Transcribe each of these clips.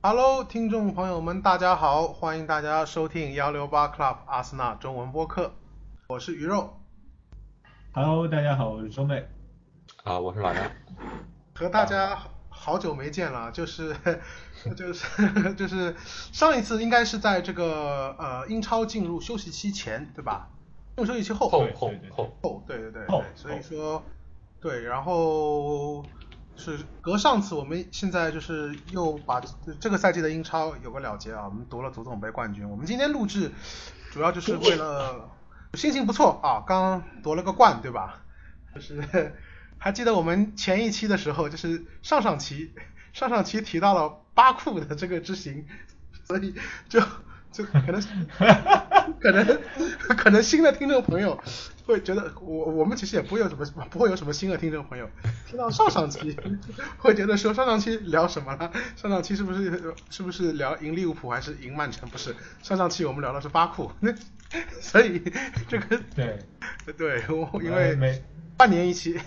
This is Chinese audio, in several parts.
Hello，听众朋友们，大家好，欢迎大家收听幺六八 Club 阿森纳中文播客，我是鱼肉。Hello，大家好，我是周妹。啊，我是老杨。和大家好久没见了，就是就是就是上一次应该是在这个呃英超进入休息期前，对吧？进入休息期后后后后后，对对对后对，所以说对，然后是隔上次我们现在就是又把这个赛季的英超有个了结啊，我们夺了足总杯冠军。我们今天录制主要就是为了心情不错啊，刚夺了个冠，对吧？就是还记得我们前一期的时候，就是上上期上上期提到了巴库的这个之行，所以就就可能 可能可能新的听众朋友会觉得我我们其实也不会有什么 不会有什么新的听众朋友听到上上期会觉得说上上期聊什么了？上上期是不是是不是聊赢利物浦还是赢曼城？不是，上上期我们聊的是巴库，那 所以这个对 对，我因为每半年一期。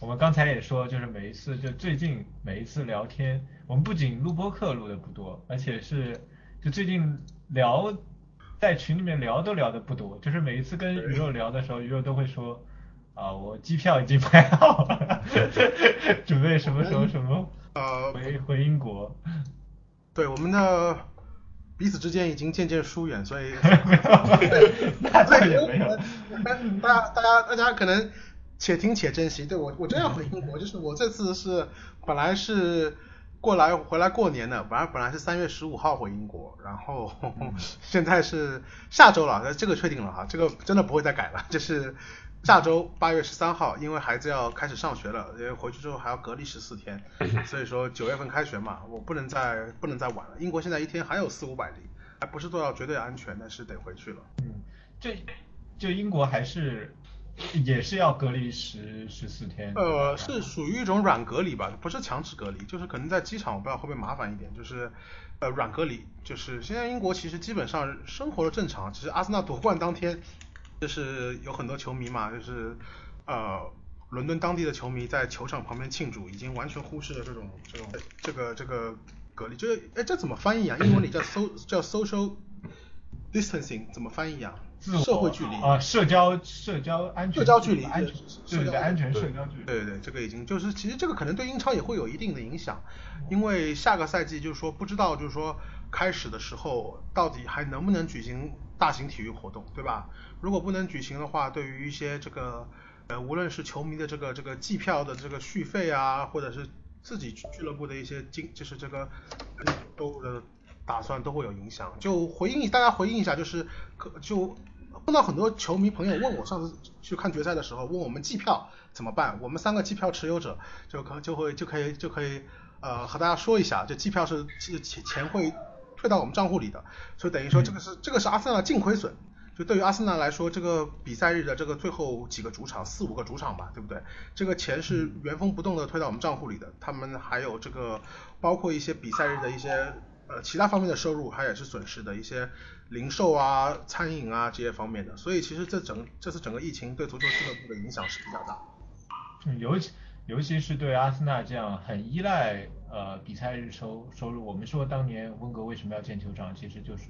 我们刚才也说，就是每一次就最近每一次聊天，我们不仅录播课录的不多，而且是就最近聊在群里面聊都聊的不多，就是每一次跟鱼肉聊的时候，鱼肉都会说啊，我机票已经买好了 准备什么时候什么呃，回回英国。对，我们的彼此之间已经渐渐疏远，所以那倒也没有。大家大家大家可能且听且珍惜。对我我真要回英国，就是我这次是本来是过来回来过年的，本来本来是三月十五号回英国，然后 现在是下周了，那这个确定了哈，这个真的不会再改了，就是。下周八月十三号，因为孩子要开始上学了，因为回去之后还要隔离十四天，所以说九月份开学嘛，我不能再不能再晚了。英国现在一天还有四五百例，还不是做到绝对安全，但是得回去了。嗯，这就英国还是也是要隔离十十四天。呃，是属于一种软隔离吧，不是强制隔离，就是可能在机场，我不知道会不会麻烦一点，就是呃软隔离，就是现在英国其实基本上生活的正常，其实阿森纳夺冠当天，就是有很多球迷嘛，就是呃伦敦当地的球迷在球场旁边庆祝，已经完全忽视了这种这种这个这个隔离，就是哎这怎么翻译啊？英文里叫 so 叫 social distancing 怎么翻译啊？自我社会距离啊，社交社交安全社交距离安全对社交安全社交距离。对对对，这个已经就是其实这个可能对英超也会有一定的影响，因为下个赛季就是说不知道就是说开始的时候到底还能不能举行大型体育活动，对吧？如果不能举行的话，对于一些这个呃无论是球迷的这个这个季票的这个续费啊，或者是自己俱乐部的一些经就是这个呃都的打算都会有影响。就回应大家回应一下，就是可就碰到很多球迷朋友问我，上次去看决赛的时候问我们季票怎么办，我们三个季票持有者就可就会就可以就可以呃和大家说一下，就季票是是钱钱会退到我们账户里的，所以等于说这个是、这个是阿森纳净亏损。就对于阿森纳来说，这个比赛日的这个最后几个主场，四五个主场吧，对不对？这个钱是原封不动的退到我们账户里的。他们还有这个包括一些比赛日的一些呃其他方面的收入，它也是损失的一些零售啊、餐饮啊这些方面的。所以其实这整这次整个疫情对足球俱乐部的影响是比较大。嗯，尤其尤其是对阿森纳这样很依赖呃比赛日收收入，我们说当年温格为什么要建球场，其实就是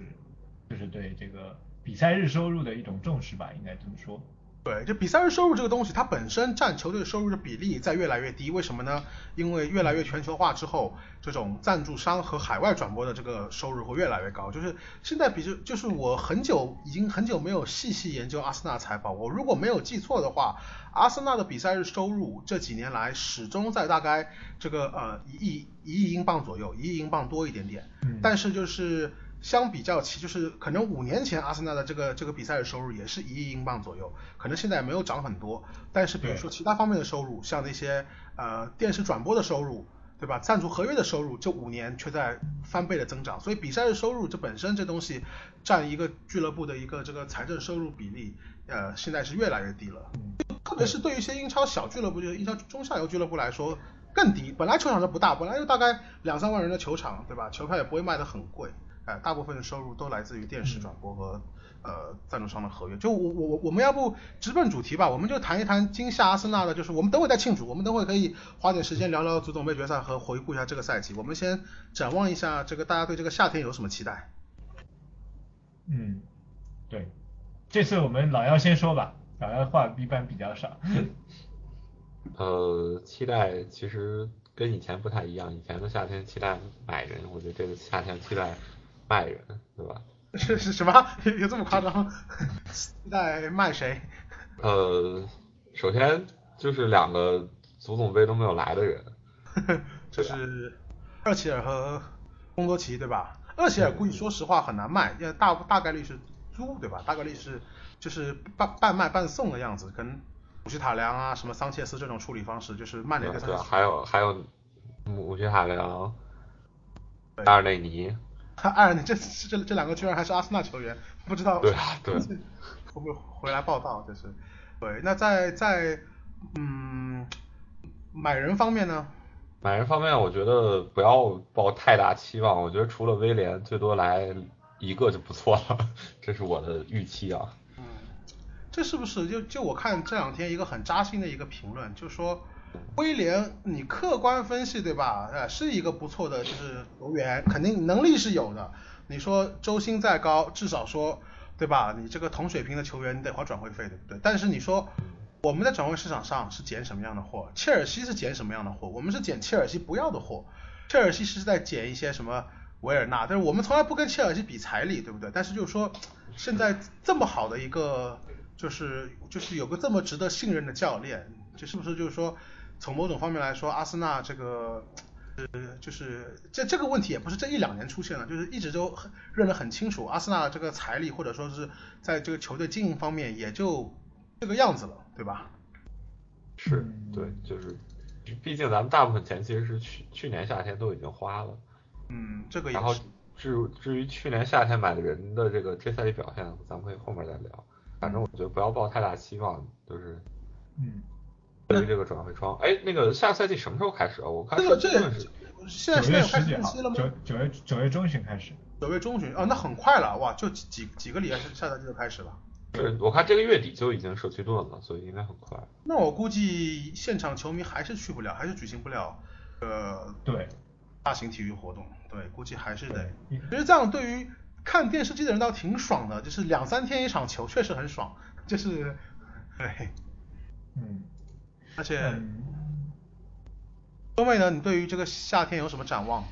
就是对这个比赛日收入的一种重视吧，应该这么说。对，就比赛日收入这个东西，它本身占球队收入的比例在越来越低，为什么呢？因为越来越全球化之后，这种赞助商和海外转播的这个收入会越来越高。就是现在比就就是我很久已经很久没有细细研究阿森纳财报，我如果没有记错的话，阿森纳的比赛日收入这几年来始终在大概这个呃一亿一亿英镑左右，一亿英镑多一点点。嗯但是就是相比较起，就是可能五年前阿森纳的这个这个比赛的收入也是一亿英镑左右，可能现在也没有涨很多。但是比如说其他方面的收入，像那些呃电视转播的收入，对吧？赞助合约的收入，这五年却在翻倍的增长。所以比赛的收入这本身这东西占一个俱乐部的一个这个财政收入比例，呃，现在是越来越低了。特别是对于一些英超小俱乐部，就是英超中下游俱乐部来说更低。本来球场就不大，本来就大概两三万人的球场，对吧？球票也不会卖得很贵。呃，大部分的收入都来自于电视转播和呃赞助商的合约。就我我我我们要不直奔主题吧，我们就谈一谈今夏阿森纳的，就是我们等会再庆祝，我们等会可以花点时间聊聊足总杯决赛和回顾一下这个赛季。我们先展望一下这个大家对这个夏天有什么期待？嗯，对，这次我们老妖先说吧，老姚话一般比较少。呃，期待其实跟以前不太一样，以前的夏天期待买人，我觉得这个夏天期待卖人，对吧？是是什么？有 有这么夸张？在卖谁？呃，首先就是两个足总杯都没有来的人，就是厄齐尔和贡多齐，对吧？厄齐尔估计说实话很难卖，因为大大概率是租，对吧？大概率是就是半半卖半送的样子，跟姆希塔良啊、什么桑切斯这种处理方式，就是曼联跟对，还有还有姆希塔良、阿尔内尼，阿尔内这这这两个居然还是阿森纳球员，不知道对啊对，会不会回来报道？就是对。那在在嗯买人方面呢？买人方面，我觉得不要抱太大期望。我觉得除了威廉，最多来一个就不错了，这是我的预期啊。嗯，这是不是就就我看这两天一个很扎心的一个评论，就说威廉，你客观分析对吧？呃，是一个不错的就是球员，肯定能力是有的。你说周薪再高，至少说对吧？你这个同水平的球员，你得花转会费，对不对？但是你说。我们在转会市场上是捡什么样的货？切尔西是捡什么样的货？我们是捡切尔西不要的货。切尔西是在捡一些什么维尔纳？但是我们从来不跟切尔西比财力，对不对？但是就是说，现在这么好的一个，就是就是有个这么值得信任的教练，这是不是就是说，从某种方面来说，阿森纳这个，呃，就是这这个问题也不是这一两年出现了，就是一直都认得很清楚，阿森纳这个财力或者说是在这个球队经营方面也就这个样子了。对吧？是，对，就是，毕竟咱们大部分钱其实是去去年夏天都已经花了。嗯，这个也然后至至于去年夏天买的人的这个这赛季表现，咱们可以后面再聊。反正我觉得不要抱太大期望，就是，嗯，对于这个转会窗，哎，那个下赛季什么时候开始啊？我看这个这个现在现在开始了吗？九九月九月中旬开始。九月中旬，哦，那很快了，哇，就几几几个礼拜，下赛季就开始了。是我看这个月底就已经社区盾了，所以应该很快。那我估计现场球迷还是去不了，还是举行不了，呃，对，大型体育活动，对，估计还是得。其实这样对于看电视机的人倒挺爽的，就是两三天一场球，确实很爽，就是，对，嗯，而且，东妹呢，你对于这个夏天有什么展望？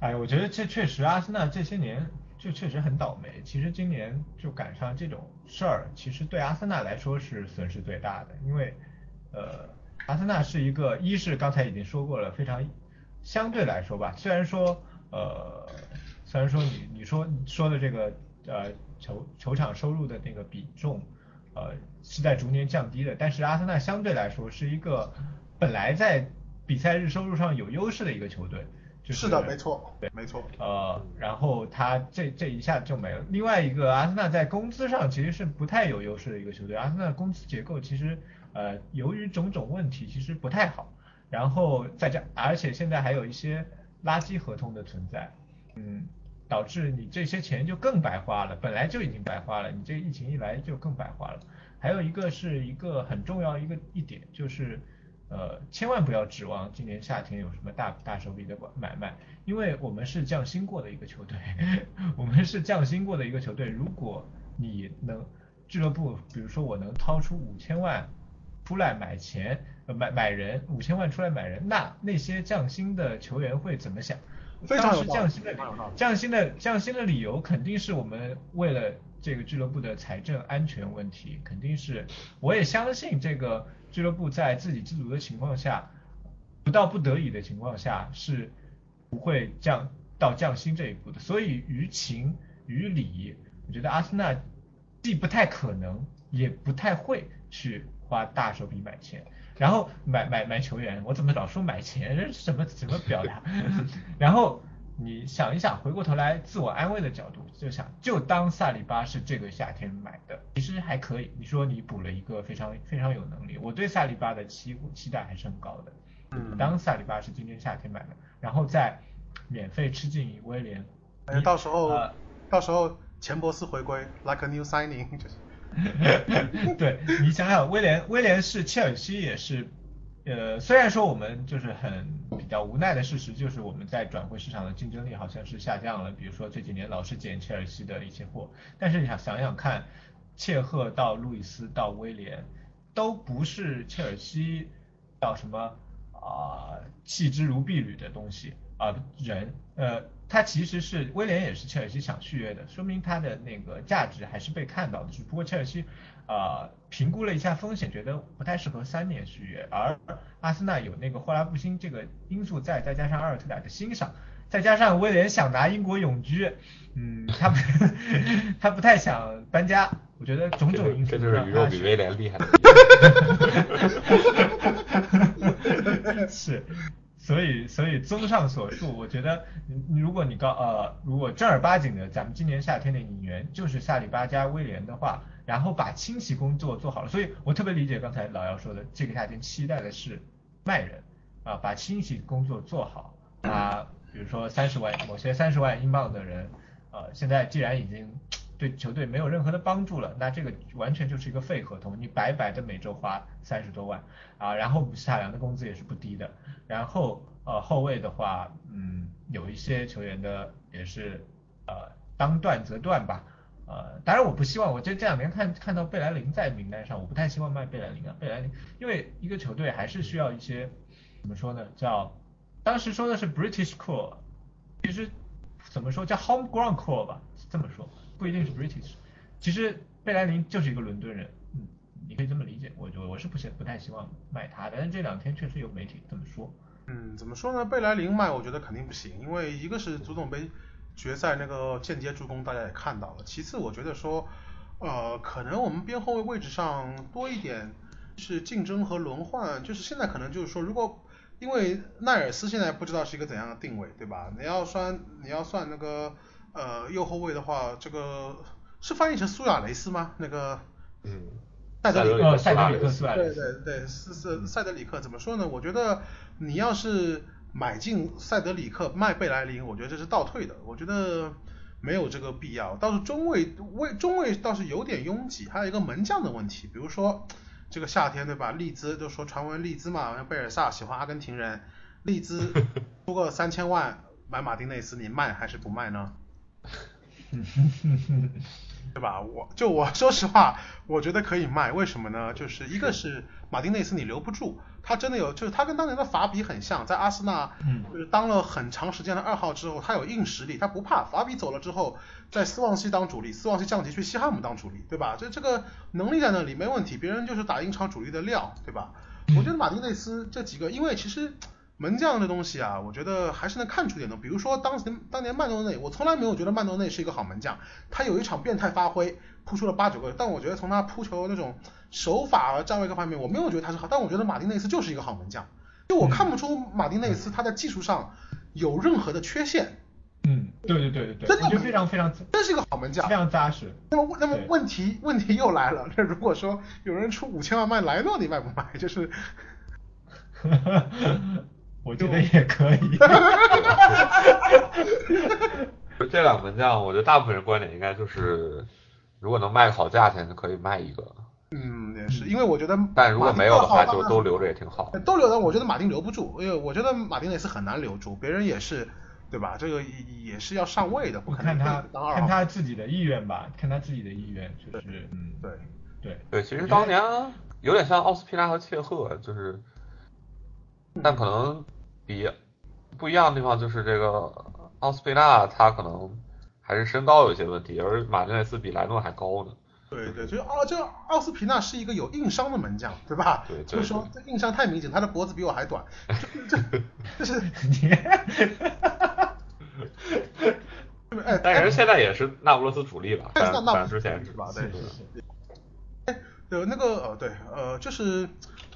哎，我觉得这确实阿森纳这些年。就确实很倒霉。其实今年就赶上这种事儿，其实对阿森纳来说是损失最大的。因为，呃，阿森纳是一个，一是刚才已经说过了，非常相对来说吧，虽然说，呃，虽然说你你说你说的这个呃球球场收入的那个比重，呃是在逐年降低的，但是阿森纳相对来说是一个本来在比赛日收入上有优势的一个球队。是的，没错，对，没错。呃，然后他这这一下就没了。另外一个，阿森纳在工资上其实是不太有优势的一个球队。阿森纳工资结构其实，呃，由于种种问题，其实不太好。然后再加，而且现在还有一些垃圾合同的存在，嗯，导致你这些钱就更白花了。本来就已经白花了，你这疫情一来就更白花了。还有一个是一个很重要一个一点就是。呃，千万不要指望今年夏天有什么大大手笔的买卖，因为我们是降薪过的一个球队，我们是降薪过的一个球队。如果你能俱乐部，比如说我能掏出五千万出来买钱，买买人，五千万出来买人，那那些降薪的球员会怎么想？当时降薪的降薪的降薪的理由肯定是我们为了这个俱乐部的财政安全问题，肯定是，我也相信这个。俱乐部在自给自足的情况下，不到不得已的情况下是不会降到降薪这一步的。所以于情于理，我觉得阿森纳既不太可能，也不太会去花大手笔买钱，然后买买买球员。我怎么老说买钱？这是什么什么表达？然后。你想一想，回过头来自我安慰的角度，就想就当萨里巴是这个夏天买的，其实还可以。你说你补了一个非常非常有能力，我对萨里巴的期期待还是很高的。嗯，当萨里巴是今年夏天买的，然后再免费吃进威廉，哎，到时候、呃到时候钱伯斯回归，like a new signing，就是。对你想想，威廉威廉是切尔西也是，呃，虽然说我们就是很比较无奈的事实，就是我们在转会市场的竞争力好像是下降了，比如说这几年老是捡切尔西的一些货，但是你想想想看，切赫到路易斯到威廉，都不是切尔西叫什么啊、弃之如敝履的东西啊、人，呃，他其实是威廉也是切尔西想续约的，说明他的那个价值还是被看到的，只不过切尔西啊、评估了一下风险，觉得不太适合三年续约，而阿森纳有那个霍拉布辛这个因素在，再加上阿尔特塔的欣赏。再加上威廉想拿英国永居，嗯，他不 他不太想搬家，我觉得种种因素这就是宇宙比威廉厉害。是，所以所以综上所述，我觉得你如果你告呃，如果正儿八经的咱们今年夏天的引援就是夏里巴加威廉的话，然后把清洗工作做好了，所以我特别理解刚才老姚说的，这个夏天期待的是卖人啊，把清洗工作做好。啊，比如说三十万某些三十万英镑的人，呃，现在既然已经对球队没有任何的帮助了，那这个完全就是一个废合同，你白白的每周花三十多万啊，然后姆希塔良的工资也是不低的，然后呃后卫的话，嗯，有一些球员的也是呃当断则断吧，呃，当然我不希望，我这这两年看看到贝莱林在名单上，我不太希望卖贝莱林啊，贝莱林，因为一个球队还是需要一些怎么说呢，叫当时说的是 British core，其实怎么说叫 homegrown core 吧，这么说。不一定是 British。其实贝莱林就是一个伦敦人，嗯，你可以这么理解。我我我是不希不太希望卖他，但是这两天确实有媒体这么说。嗯，怎么说呢？贝莱林卖，我觉得肯定不行，因为一个是足总杯决赛那个间接助攻，大家也看到了。其次，我觉得说，呃，可能我们边后卫位置上多一点是竞争和轮换，就是现在可能就是说，如果因为奈尔斯现在不知道是一个怎样的定位，对吧？你要算你要算那个呃右后卫的话，这个是翻译成苏亚雷斯吗？那个嗯，塞德里克呃，塞德里克苏亚雷对斯。对对，是是塞德里克怎么说呢？我觉得你要是买进塞德里克卖贝莱林，我觉得这是倒退的，我觉得没有这个必要。倒是中卫卫中卫倒是有点拥挤，还有一个门将的问题，比如说这个夏天对吧？利兹就说传闻利兹嘛，贝尔萨喜欢阿根廷人，利兹 出个三千万买马丁内斯，你卖还是不卖呢？对吧？我就我说实话，我觉得可以卖，为什么呢？就是一个是马丁内斯你留不住，他真的有，就是他跟当年的法比很像，在阿森纳嗯就是当了很长时间的二号之后，他有硬实力，他不怕。法比走了之后，在斯旺西当主力，斯旺西降级去西汉姆当主力，对吧？这这个能力在那里没问题，别人就是打英超主力的料，对吧？我觉得马丁内斯这几个，因为其实门将这东西啊，我觉得还是能看出点的。比如说当时当年曼诺内，我从来没有觉得曼诺内是一个好门将，他有一场变态发挥，扑出了八九个，但我觉得从他扑球那种手法啊、站位各方面，我没有觉得他是好，但我觉得马丁内斯就是一个好门将，就我看不出马丁内斯他在技术上有任何的缺陷，嗯，对对对对对，真的我觉得非常非常真是一个好门将非。常扎实。那么那么问题问题又来了，那如果说有人出五千万卖莱诺，你卖不卖？就是 我觉得也可以。就 这两个门将，我觉得大部分人观点应该就是，如果能卖个好价钱，就可以卖一个。嗯也是，因为我觉得但如果没有的话，就都留着也挺好。都留着，我觉得马丁留不住，因为我觉得马丁也是很难留住，别人也是，对吧？这个也是要上位的，不可能看他看当二号。他自己的意愿吧，看他自己的意愿，就是嗯，对，对对，其实当年有点像奥斯皮纳和切赫，就是，但可能比不一样的地方就是这个奥斯皮纳他可能还是身高有些问题，而马丁内斯比莱诺还高呢。对对，就是奥这个奥斯皮纳是一个有硬伤的门将，对吧？对对就是说这硬伤太明显，他的脖子比我还短，这这这是你，哎，但人现在也是那不勒斯主力吧，但是那那之前是吧？对是是是，对，那个呃，对，呃，就是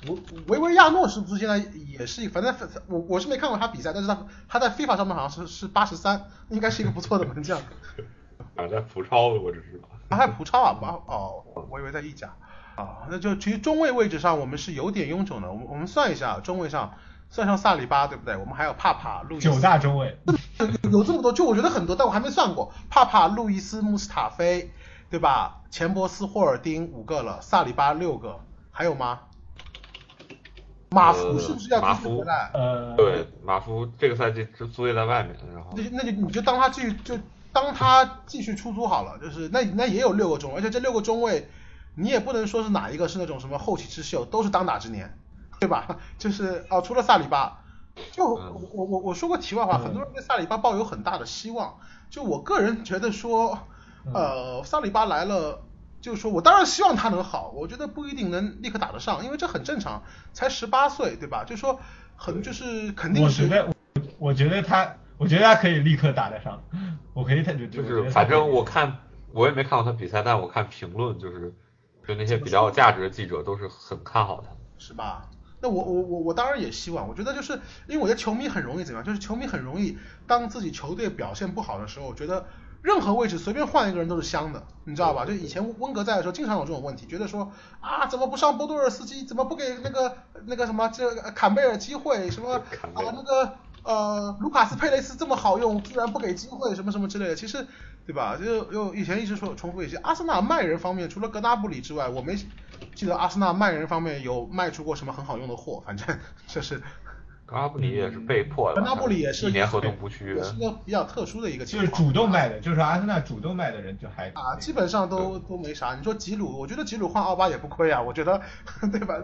维维维亚诺是不是现在也是一？反正我我是没看过他比赛，但是他他在 FIFA 上面好像是是八十三，应该是一个不错的门将。啊，在葡超我只知道。他还葡超啊？不哦，我以为在意甲啊。那就其实中卫位置上我们是有点臃肿的。我们我们算一下，中卫上算上萨里巴，对不对？我们还有帕帕、路易斯。九大中卫。有这么多，就我觉得很多，但我还没算过。帕帕、路易斯、穆斯塔菲，对吧？钱伯斯、霍尔丁五个了，萨里巴六个，还有吗？马夫是不是要继续回来？呃，对，马夫这个赛季是租借在外面，然后那就那就你就当他继续就当他继续出租好了，就是那那也有六个中卫，而且这六个中卫你也不能说是哪一个是那种什么后起之秀，都是当打之年，对吧？就是哦，除了萨里巴，就我我我我说过题外话，很多人对萨里巴抱有很大的希望，就我个人觉得说，呃，萨里巴来了。就是说我当然希望他能好，我觉得不一定能立刻打得上，因为这很正常，才十八岁，对吧？就说很就是肯定是。我觉得，我觉得他，我觉得他可以立刻打得上，我可以他就就是反正我看我也没看过他比赛，但我看评论就是就那些比较有价值的记者都是很看好他，是吧？那我我我我当然也希望，我觉得就是因为我觉得球迷很容易怎么样，就是球迷很容易当自己球队表现不好的时候，觉得。任何位置随便换一个人都是香的，你知道吧？就以前温格在的时候，经常有这种问题，觉得说啊，怎么不上波多尔斯基，怎么不给那个那个什么这坎贝尔机会，什么啊那个呃卢卡斯佩雷斯这么好用，居然不给机会，什么什么之类的。其实，对吧？就又以前一直说重复一些，阿森纳卖人方面，除了格纳布里之外，我没记得阿森纳卖人方面有卖出过什么很好用的货，反正这是。格拉布里也是被迫的，格拉布里也是一年合同不续约，是个比较特殊的一个情况。就是主动卖的，就是阿森纳主动卖的人就还啊，基本上都都没啥。你说吉鲁，我觉得吉鲁换奥巴也不亏啊，我觉得 对吧？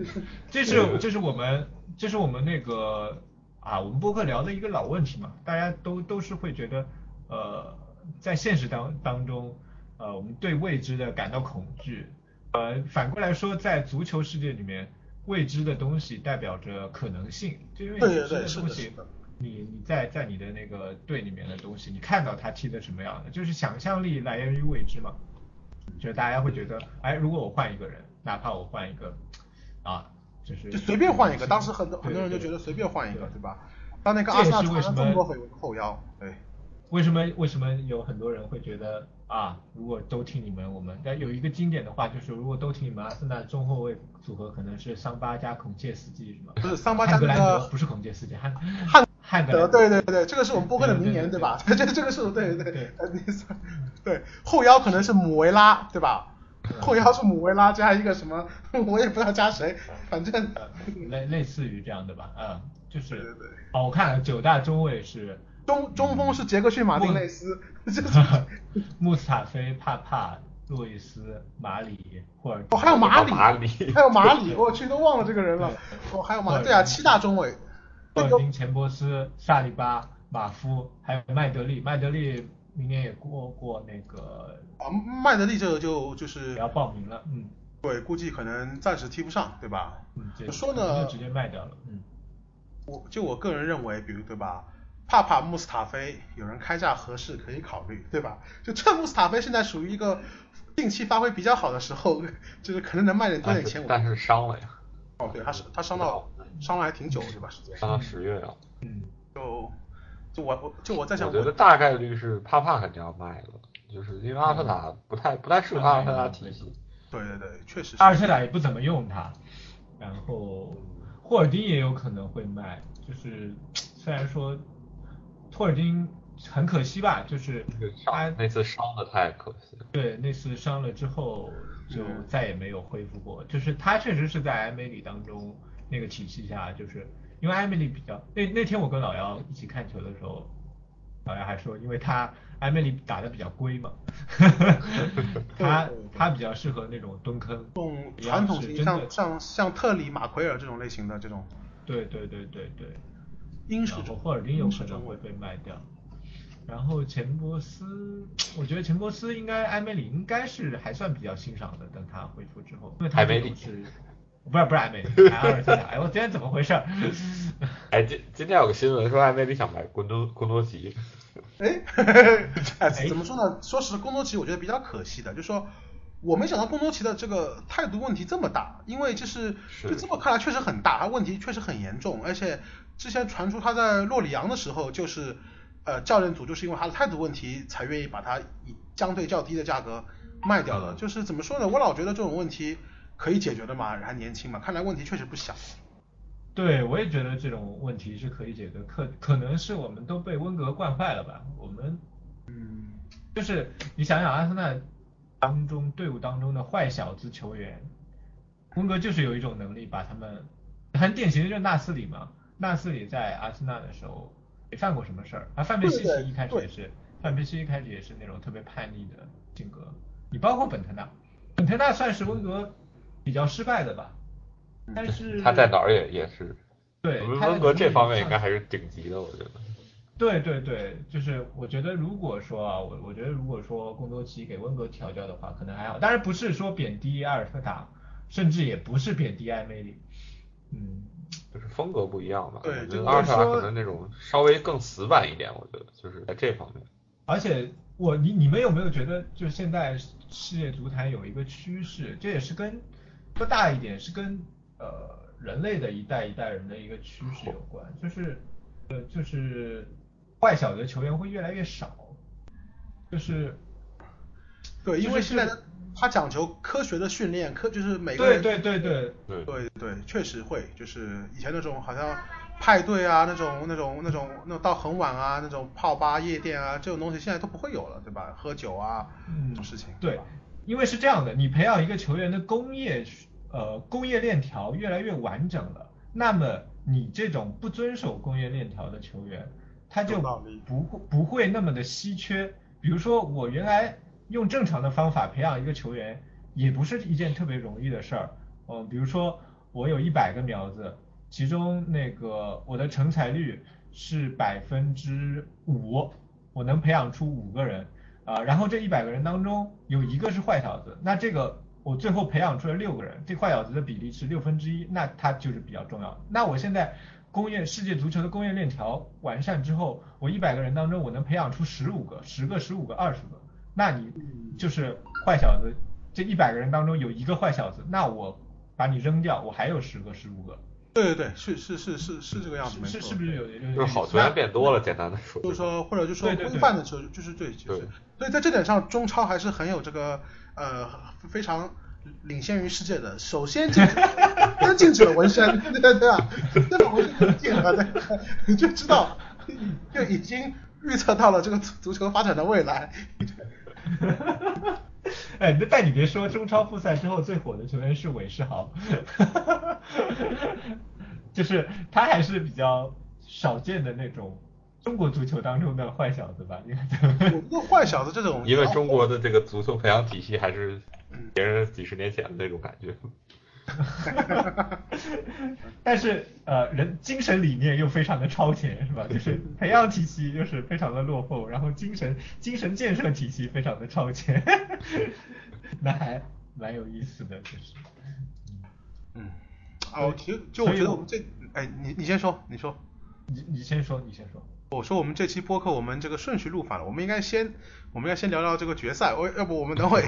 这是这是我们这是我们那个啊，我们播客聊的一个老问题嘛，大家都都是会觉得呃，在现实当当中呃，我们对未知的感到恐惧，呃，反过来说，在足球世界里面。未知的东西代表着可能性，就因为未知的东西，你你在在你的那个队里面的东西，你看到他踢的什么样的，就是想象力来源于未知嘛。就是大家会觉得，哎，如果我换一个人，哪怕我换一个，啊，就是就随便换一个，当时很多很多人就觉得随便换一个，对吧？当那个阿萨传中国后腰，对。为什么为什么有很多人会觉得啊，如果都听你们，我们但有一个经典的话就是，如果都听你们，阿森纳中后卫组合可能是桑巴加孔切斯基，是吗？不是桑巴加格兰德，不是孔切斯基，汉汉汉德，对对对，这个是我们波克的名言，对吧？这这个是对对对，对后腰可能是姆维拉，对吧？后腰是姆维拉加一个什么，我也不知道加谁，反正类类似于这样的吧，嗯，就是，哦，我看九大中卫是。中中锋是杰克逊马丁内斯，穆斯塔菲、帕帕、路易斯、马里、霍尔。哦，还有马里，还有马里，我去都忘了这个人了。哦，还有马，对啊，七大中卫。霍尔丁、钱伯斯、萨里巴、马夫，还有麦德利，麦德利明年也过过那个。啊，麦德利这个就就是要报名了，嗯。对，估计可能暂时踢不上，对吧？嗯，说呢？就直接卖掉了，嗯。我就我个人认为，比如对吧？帕帕穆斯塔菲有人开价合适可以考虑，对吧？就趁穆斯塔菲现在属于一个近期发挥比较好的时候，就是可能能卖点多点钱。但是伤了呀。哦，对，他是他伤到伤了还挺久，对吧？时间。伤到十月啊。嗯。就就我我就我在想，我觉得大概率是帕帕肯定要卖了，就是因为阿特塔不太不太适合阿特塔体系。对对对，确实。阿尔特塔也不怎么用他，然后霍尔丁也有可能会卖，就是虽然说。托尔金很可惜吧，就是他那次伤的太可惜了。对，那次伤了之后就再也没有恢复过。就是他确实是在埃梅里当中那个体系下，就是因为埃梅里比较那那天我跟老姚一起看球的时候，老姚还说，因为他埃梅里打的比较龟嘛，他他比较适合那种蹲坑，用传统型像像像特里马奎尔这种类型的这种。对对对对对。然后霍尔丁有可能会被卖掉，然后钱伯斯，我觉得钱伯斯应该埃梅里应该是还算比较欣赏的，等他恢复之后，因为他是，不是不是埃梅里，阿尔特塔，哎我今天怎么回事？哎今今天有个新闻说埃梅里想买贡多贡多奇，哎，怎么说呢？说实贡多奇我觉得比较可惜的，就是说。我没想到贡多奇的这个态度问题这么大，因为就是就这么看来确实很大，他问题确实很严重，而且之前传出他在洛里昂的时候，就是呃教练组就是因为他的态度问题才愿意把他以相对较低的价格卖掉的，就是怎么说呢？我老觉得这种问题可以解决的嘛，还年轻嘛，看来问题确实不小。对，我也觉得这种问题是可以解决，可可能是我们都被温格惯坏了吧？我们，嗯，就是你想想阿森纳当中队伍当中的坏小子球员，温格就是有一种能力把他们，很典型的就是纳斯里嘛，纳斯里在阿森纳的时候没犯过什么事儿，啊，范佩西一开始也是，范佩西一开始也是那种特别叛逆的性格，你包括本特纳，本特纳算是温格比较失败的吧。但是他在哪儿也也是，对，温格这方面应该还是顶级的，我觉得。对对对，就是我觉得如果说啊，我我觉得如果说贡多齐给温格调教的话，可能还好。当然不是说贬低阿尔特塔，甚至也不是贬低艾梅里，嗯，就是风格不一样吧。对，就阿尔可能那种稍微更死板一点，我觉得就是在这方面。而且我你你们有没有觉得，就现在世界足坛有一个趋势，这也是跟说大一点是跟。呃，人类的一代一代人的一个趋势有关，就是呃，就是坏小的球员会越来越少，就是对，因为现在他讲求科学的训练，科就是每个人对对对对对对，确实会，就是以前那种好像派对啊，那种那种那种那种到很晚啊，那种泡吧夜店啊这种东西现在都不会有了，对吧？喝酒啊这种事情，对，因为是这样的，你培养一个球员的工业。呃，工业链条越来越完整了，那么你这种不遵守工业链条的球员，他就不会不会那么的稀缺。比如说，我原来用正常的方法培养一个球员，也不是一件特别容易的事儿。嗯，比如说我有一百个苗子，其中那个我的成才率是百分之五，我能培养出五个人啊，然后这一百个人当中有一个是坏小子，那这个。我最后培养出来六个人，这坏小子的比例是六分之一，那他就是比较重要。那我现在工业世界足球的工业链条完善之后，我一百个人当中我能培养出十五个，十个、十五个、二十个，那你就是坏小子，这一百个人当中有一个坏小子，那我把你扔掉，我还有十个、十五个。对对对，是是是是是这个样子，是是不是有就是好球员变多了，简单的说。就是说，或者就说规范的球，就是对，就是。所以在这点上，中超还是很有这个。呃，非常领先于世界的，首先禁止，先禁止了纹身，对对对啊，这种纹身禁了，对，你就知道，就已经预测到了这个足球发展的未来。哎，但你别说，中超复赛之后最火的球员是韦世豪，就是他还是比较少见的那种。中国足球当中的坏小子吧，你看，那坏小子这种，因为中国的这个足球培养体系还是别人几十年前的那种感觉。但是呃，人精神理念又非常的超前，是吧？就是 培养体系又是非常的落后，然后精神精神建设体系非常的超前，那还蛮有意思的，就是。嗯。哦，其实就我觉得我们这，哎，你你先说，你说。你你先说，你先说。我说我们这期播客我们这个顺序录反了，我们应该先，我们要先聊聊这个决赛。我要不我们等会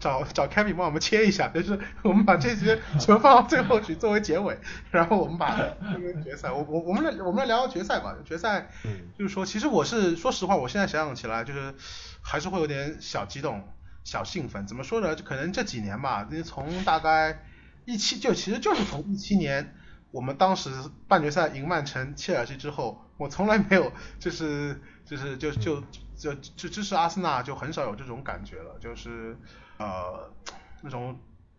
找找 Kevin 帮我们切一下，就是我们把这些全放到最后去作为结尾，然后我们把这个决赛，我我我们来我们来聊聊决赛吧。决赛，就是说，其实我是说实话，我现在想想起来，就是还是会有点小激动、小兴奋。怎么说呢？就可能这几年吧，从大概一七，就其实就是从一七年。我们当时半决赛赢曼城、切尔西之后，我从来没有就是就是就就就就支持阿森纳，就很少有这种感觉了，就是呃那种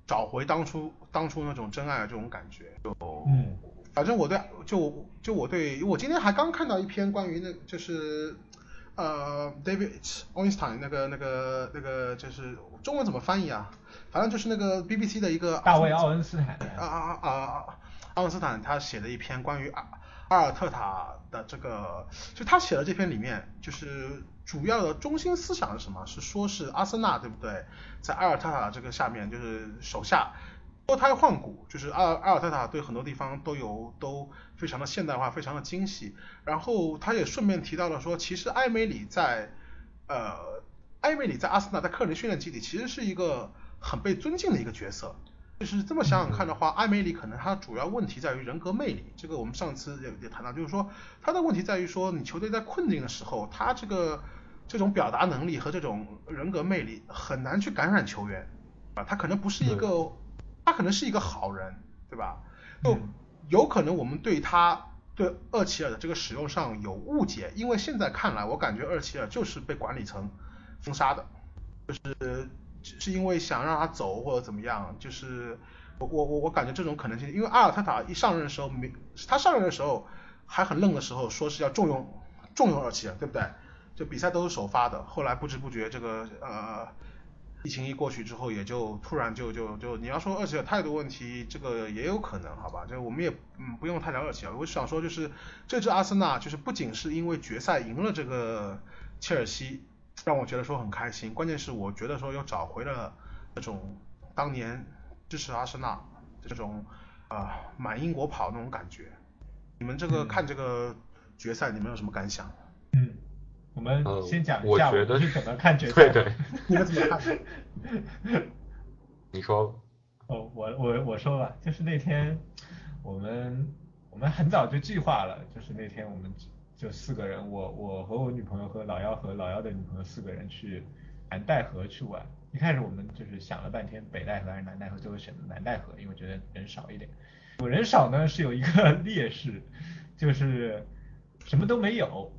找回当初当初那种真爱的这种感觉。就嗯，反正我对就就我对我今天还刚看到一篇关于那就是呃 David Einstein 那个那个那个就是中文怎么翻译啊？反正就是那个 BBC 的一个大卫奥恩斯坦啊啊啊啊！奥恩斯坦他写的一篇关于阿阿尔特塔的这个，就他写的这篇里面，就是主要的中心思想是什么？是说是阿森纳对不对？在阿尔特塔这个下面，就是手下脱胎换骨，就是阿阿尔特塔对很多地方都有都非常的现代化，非常的精细。然后他也顺便提到了说，其实埃梅里在呃埃梅里在阿森纳在克林训练基地其实是一个很被尊敬的一个角色。就是这么想想看的话，艾梅里可能他主要问题在于人格魅力。这个我们上次也也谈到，就是说他的问题在于说，你球队在困境的时候，他这个这种表达能力和这种人格魅力很难去感染球员啊。他可能不是一个，他可能是一个好人，对吧？就有可能我们对他对厄齐尔的这个使用上有误解，因为现在看来，我感觉厄齐尔就是被管理层封杀的，就是是因为想让他走或者怎么样，就是我我我我感觉这种可能性，因为阿尔特塔一上任的时候没，他上任的时候还很愣的时候，说是要重用重用厄齐尔，对不对？就比赛都是首发的，后来不知不觉这个呃。疫情一过去之后，也就突然就就就你要说二期有态度问题，这个也有可能，好吧？就我们也嗯不用太了解。我想说就是这支阿森纳就是不仅是因为决赛赢了这个切尔西，让我觉得说很开心，关键是我觉得说又找回了那种当年支持阿森纳这种啊满英国跑那种感觉。你们这个看这个决赛，你们有什么感想？嗯。我们先讲一下我是怎么看决 赛的。对对。你们怎么看？你说。哦，我我我说吧，就是那天我们我们很早就计划了，就是那天我们就四个人，我我和我女朋友和老幺和老幺的女朋友四个人去南戴河去玩。一开始我们就是想了半天北戴河还是南戴河，最后选择南戴河，因为觉得人少一点。我人少呢是有一个 劣势，就是什么都没有。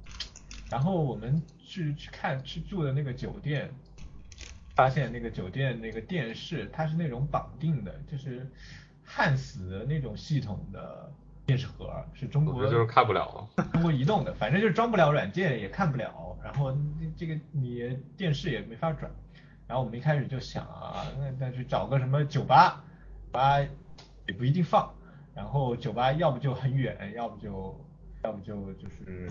然后我们去去看去住的那个酒店，发现那个酒店那个电视它是那种绑定的，就是焊死的那种系统的电视盒，是中国就是看不了，中国移动的，反正就是装不了软件也看不了，然后这个你电视也没法转。然后我们一开始就想啊，那那去找个什么酒吧，吧也不一定放，然后酒吧要不就很远，要不就。要不就就是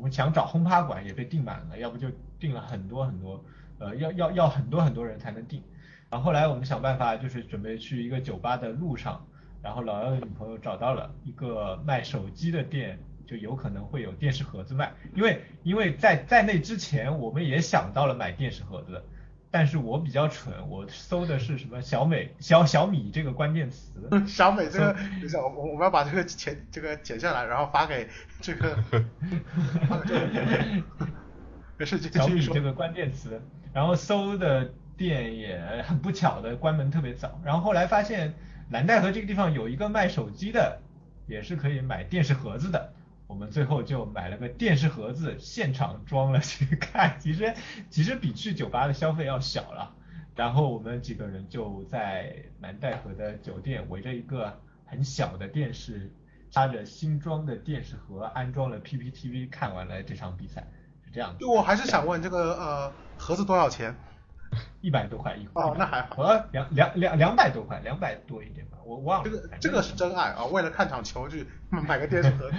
我想找轰趴馆也被订满了，要不就订了很多很多，呃，要要要很多很多人才能订。然后后来我们想办法，就是准备去一个酒吧的路上，然后老幺的女朋友找到了一个卖手机的店，就有可能会有电视盒子卖，因为因为在在那之前我们也想到了买电视盒子。但是我比较蠢，我搜的是什么小美小小米这个关键词。小美这个，等一下，我我们要把这个剪这个剪下来，然后发给这个。没事，小米这个关键词，然后搜的店也很不巧的关门特别早，然后后来发现蓝带河这个地方有一个卖手机的，也是可以买电视盒子的。我们最后就买了个电视盒子，现场装了去看。其实其实比去酒吧的消费要小了。然后我们几个人就在南戴河的酒店，围着一个很小的电视，插着新装的电视盒，安装了 PPTV，看完了这场比赛，是这样。就我还是想问这个呃盒子多少钱？一百多块一盒。哦，那还好。呃，两两两两百多块，两百多一点吧。我忘了，这个这个是真爱啊！为了看场球去买个电视盒。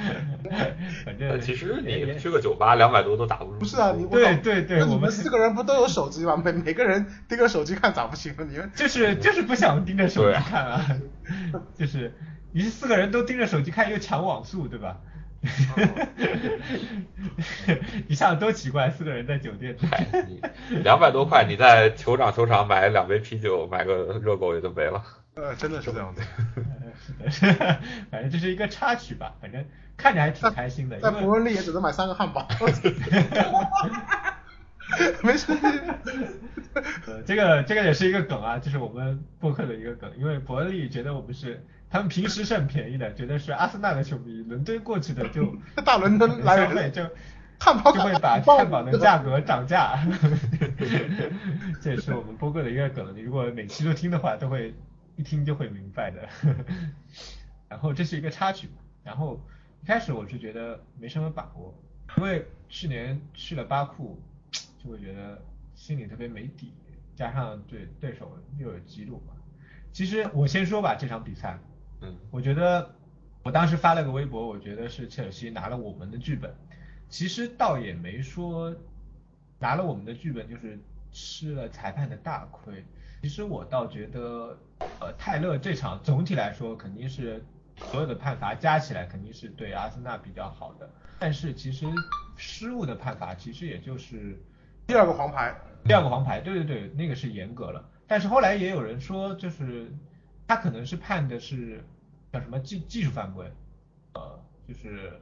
反正其实你去个酒吧，两百多都打不住。不是啊，你对对对，我们四个人不都有手机吗？每每个人盯着手机看咋不行？你们就是就是不想盯着手机看啊，就是你四个人都盯着手机看，又抢网速，对吧？你想多奇怪，四个人在酒店。两百多块，你在球场球场买两杯啤酒，买个热狗也就没了。呃，真的是这样的。是的，反正这是一个插曲吧，反正看着还挺开心的。在伯恩利也只能买三个汉堡。没事。呃，这个这个也是一个梗啊，就是我们播客的一个梗，因为伯恩利觉得我们是他们平时是很便宜的，觉得是阿森纳的球迷，伦敦过去的就 大伦敦来消费就汉堡就会把汉堡的价格涨价。这也是我们播客的一个梗，你如果每期都听的话，都会。一听就会明白的，然后这是一个插曲，然后一开始我是觉得没什么把握，因为去年去了巴库，就会觉得心里特别没底，加上对对手又有吉鲁嘛。其实我先说吧，这场比赛，嗯，我觉得我当时发了个微博，我觉得是切尔西拿了我们的剧本，其实倒也没说拿了我们的剧本就是吃了裁判的大亏。其实我倒觉得，呃，泰勒这场总体来说肯定是所有的判罚加起来肯定是对阿森纳比较好的，但是其实失误的判罚其实也就是第二个黄牌，第二个黄牌，对对对，那个是严格了。但是后来也有人说，就是他可能是判的是叫什么技技术犯规，呃，就是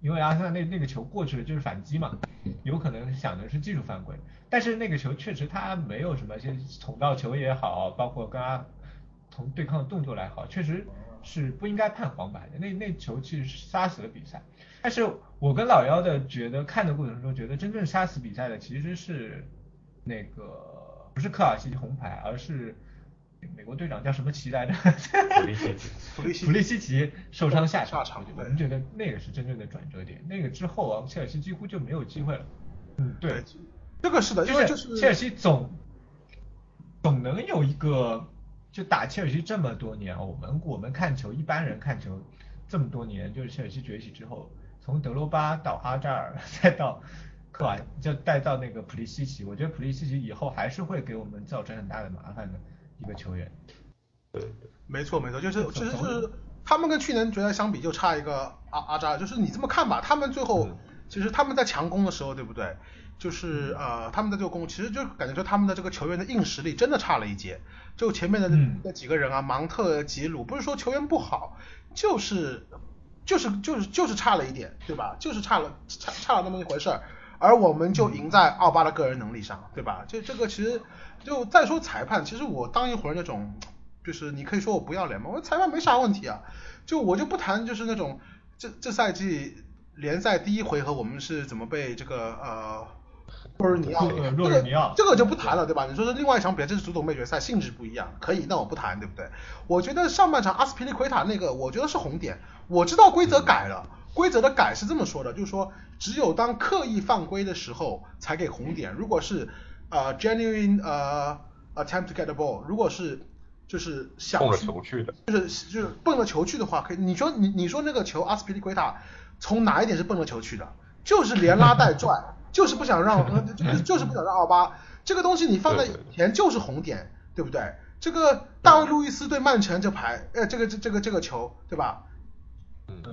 因为阿森纳那那个球过去了就是反击嘛，有可能想的是技术犯规。但是那个球确实他没有什么，些捅到球也好，包括跟他同对抗的动作来好，确实是不应该判黄牌的，那那球其实是杀死了比赛。但是我跟老妖的觉得看的过程中，觉得真正杀死比赛的其实是那个不是科尔西红牌，而是美国队长叫什么奇来着？弗利 西奇，弗利西弗利西奇受伤下下场，我们觉得那个是真正的转折点。那个之后啊，切尔西几乎就没有机会了。嗯，对，这个是的，因为就是切尔西总总能有一个。就打切尔西这么多年，我们我们看球，一般人看球这么多年，就是切尔西崛起之后，从德罗巴到阿扎尔，再到克瓦，就带到那个普利西奇，我觉得普利西奇以后还是会给我们造成很大的麻烦的一个球员。对，没错没错，就是其实是他们跟去年决赛相比就差一个阿阿扎尔，就是你这么看吧，他们最后其实他们在强攻的时候，对不对？就是呃，他们的这个攻，其实就感觉说他们的这个球员的硬实力真的差了一截。就前面的那几个人啊，芒特、吉鲁，不是说球员不好，就是就是就是就是差了一点，对吧？就是差了差差了那么一回事儿。而我们就赢在奥巴的个人能力上，对吧？就这个其实就再说裁判，其实我当一会儿那种，就是你可以说我不要脸嘛？我裁判没啥问题啊。就我就不谈就是那种这这赛季联赛第一回合我们是怎么被这个呃。若日尼奥，这个这个就不谈了，对吧？你说是另外一场比赛，这是足总杯决赛，性质不一样，可以，那我不谈，对不对？我觉得上半场阿斯皮利奎塔那个，我觉得是红点。我知道规则改了，规则的改是这么说的，就是说只有当刻意犯规的时候才给红点，如果是呃 genuine 呃 attempt to get the ball，如果是就是想蹦着球去的，就是就是蹦着球去的话，可以。你说你你说那个球阿斯皮利奎塔从哪一点是蹦着球去的？就是连拉带拽。就是不想让，就 是就是不想让奥巴这个东西你放在以前就是红点，对不对？这个大卫路易斯对曼城这牌，呃，这个这这个这个球，对吧？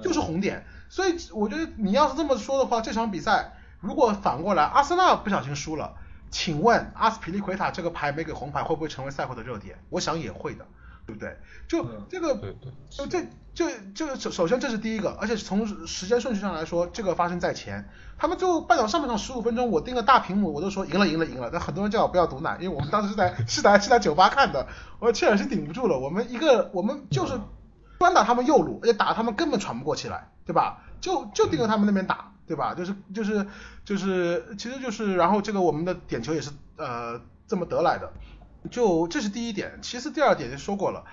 就是红点。所以我觉得你要是这么说的话，这场比赛如果反过来阿森纳不小心输了，请问阿斯皮利奎塔这个牌没给红牌会不会成为赛后的热点？我想也会的。对不对？就这个，就这，就这个首首先这是第一个，而且从时间顺序上来说，这个发生在前。他们最后半场上半场十五分钟，我盯个大屏幕，我都说赢了赢了赢了。但很多人叫我不要毒奶，因为我们当时 是在是在是在酒吧看的。我说切尔西顶不住了，我们一个我们就是专打他们右路，而且打他们根本喘不过气来，对吧？就就盯着他们那边打，对吧？就是就是就是其实就是然后这个我们的点球也是呃这么得来的。就这是第一点，其实第二点就说过了，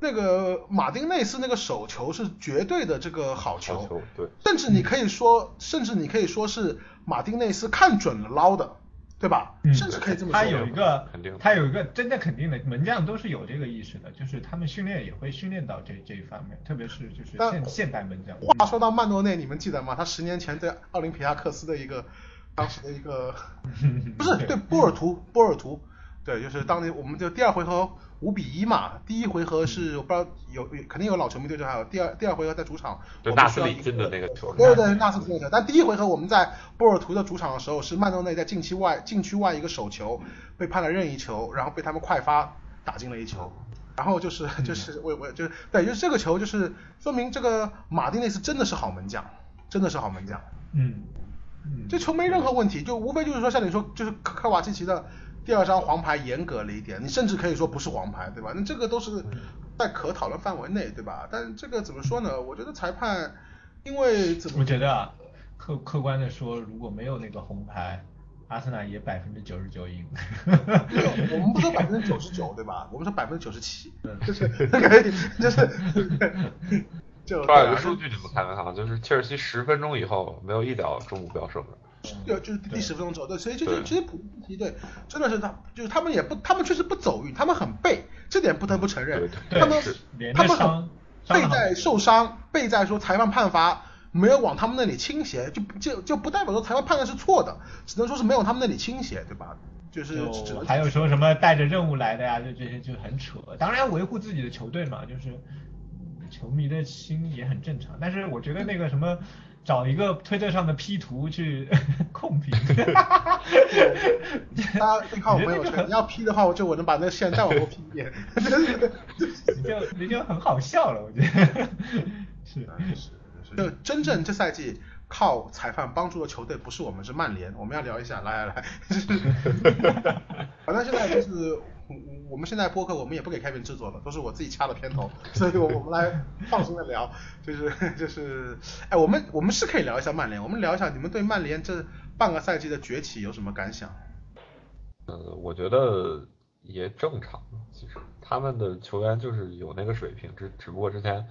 那个马丁内斯那个手球是绝对的这个好球，对，甚至你可以说，甚至你可以说是马丁内斯看准了捞的，对吧？甚至可以这么说。他有一个，他有一个真的肯定的，门将都是有这个意识的，就是他们训练也会训练到这这一方面，特别是就是现现代门将。话说到曼诺内，你们记得吗？他十年前在奥林匹亚克斯的一个当时的一个，不是对波尔图，波尔图。对，就是当年我们就第二回合五比一嘛，第一回合是我不知道有肯定有老球迷对这还有第二第二回合在主场，对纳斯里进的那个球，对对纳斯里那个球，但第一回合我们在波尔图的主场的时候是曼诺内在禁区外禁区外一个手球被判了任意球，然后被他们快发打进了一球，然后就是 就是我我就对，就是这个球就是说明这个马丁内斯真的是好门将，真的是好门将，嗯，这球没任何问题，就无非就是说像你说就是科瓦契奇的。第二张黄牌严格了一点，你甚至可以说不是黄牌，对吧？那这个都是在可讨论范围内，对吧？但这个怎么说呢？我觉得裁判，因为怎么？我觉得啊，客客观的说，如果没有那个红牌，阿森纳也百分之九十九赢。我们不说 百分之九十九，对吧？我们说百分之九十七，就是可以，就是。就说 一个数据你们看看哈，就是切尔西十分钟以后没有一脚中目标射门。对，就是第十分钟之后，对，所以就是其实普提队真的是他，就是他们也不，他们确实不走运，他们很背，这点不得不承认。他们他们很背在受伤，背在说裁判判罚没有往他们那里倾斜，就就就不代表说裁判判的是错的，只能说是没有他们那里倾斜，对吧？就是还有说什么带着任务来的呀，就这些就很扯。当然维护自己的球队嘛，就是球迷的心也很正常。但是我觉得那个什么。找一个推特上的 P 图去 控评，大家可以看我朋友圈。你要 P 的话，我就我能把那个线再往后 P 一遍。你就你就很好笑了，我觉得。是是是。就真正这赛季靠裁判帮助的球队不是我们，是曼联。我们要聊一下，来来来。反正现在就是我们现在播客我们也不给 Kevin 制作了，都是我自己掐的片头，所以我我们来 放心的聊，就是就是，哎，我们我们是可以聊一下曼联，我们聊一下你们对曼联这半个赛季的崛起有什么感想？呃，我觉得也正常，其实他们的球员就是有那个水平，只只不过之前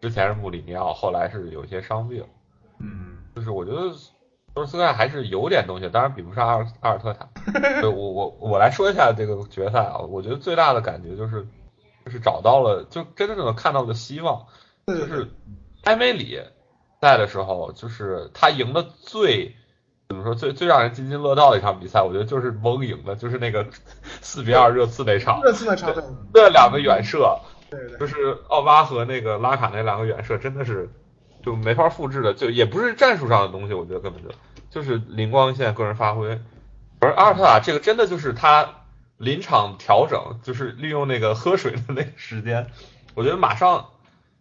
之前是穆里尼奥，后来是有一些伤病，嗯，就是我觉得。索尔斯克还是有点东西，当然比不上阿尔阿尔特塔。我我我来说一下这个决赛啊，我觉得最大的感觉就是就是找到了，就真正的看到了希望。就是埃梅里在的时候，就是他赢的最怎么说最最让人津津乐道的一场比赛，我觉得就是蒙赢的，就是那个 四比二热刺那场。热刺那场，那两个远射，对对，就是奥巴和那个拉卡那两个远射，真的是。就没法复制的，就也不是战术上的东西，我觉得根本就就是灵光一现，个人发挥。而阿尔特塔这个真的就是他临场调整，就是利用那个喝水的那个时间，我觉得马上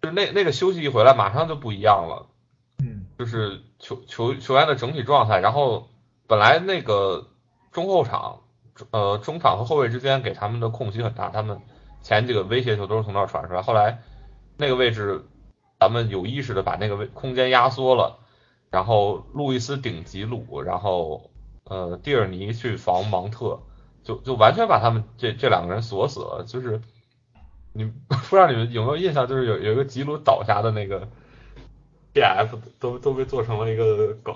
就是那那个休息一回来，马上就不一样了。嗯，就是球球球员的整体状态，然后本来那个中后场呃中场和后卫之间给他们的空隙很大，他们前几个威胁球都是从那儿传出来，后来那个位置。咱们有意识的把那个位空间压缩了，然后路易斯顶吉鲁，然后呃蒂尔尼去防芒特，就就完全把他们这这两个人锁死了。就是你不知道你们有没有印象，就是有有一个吉鲁倒下的那个 B F 都都被做成了一个梗，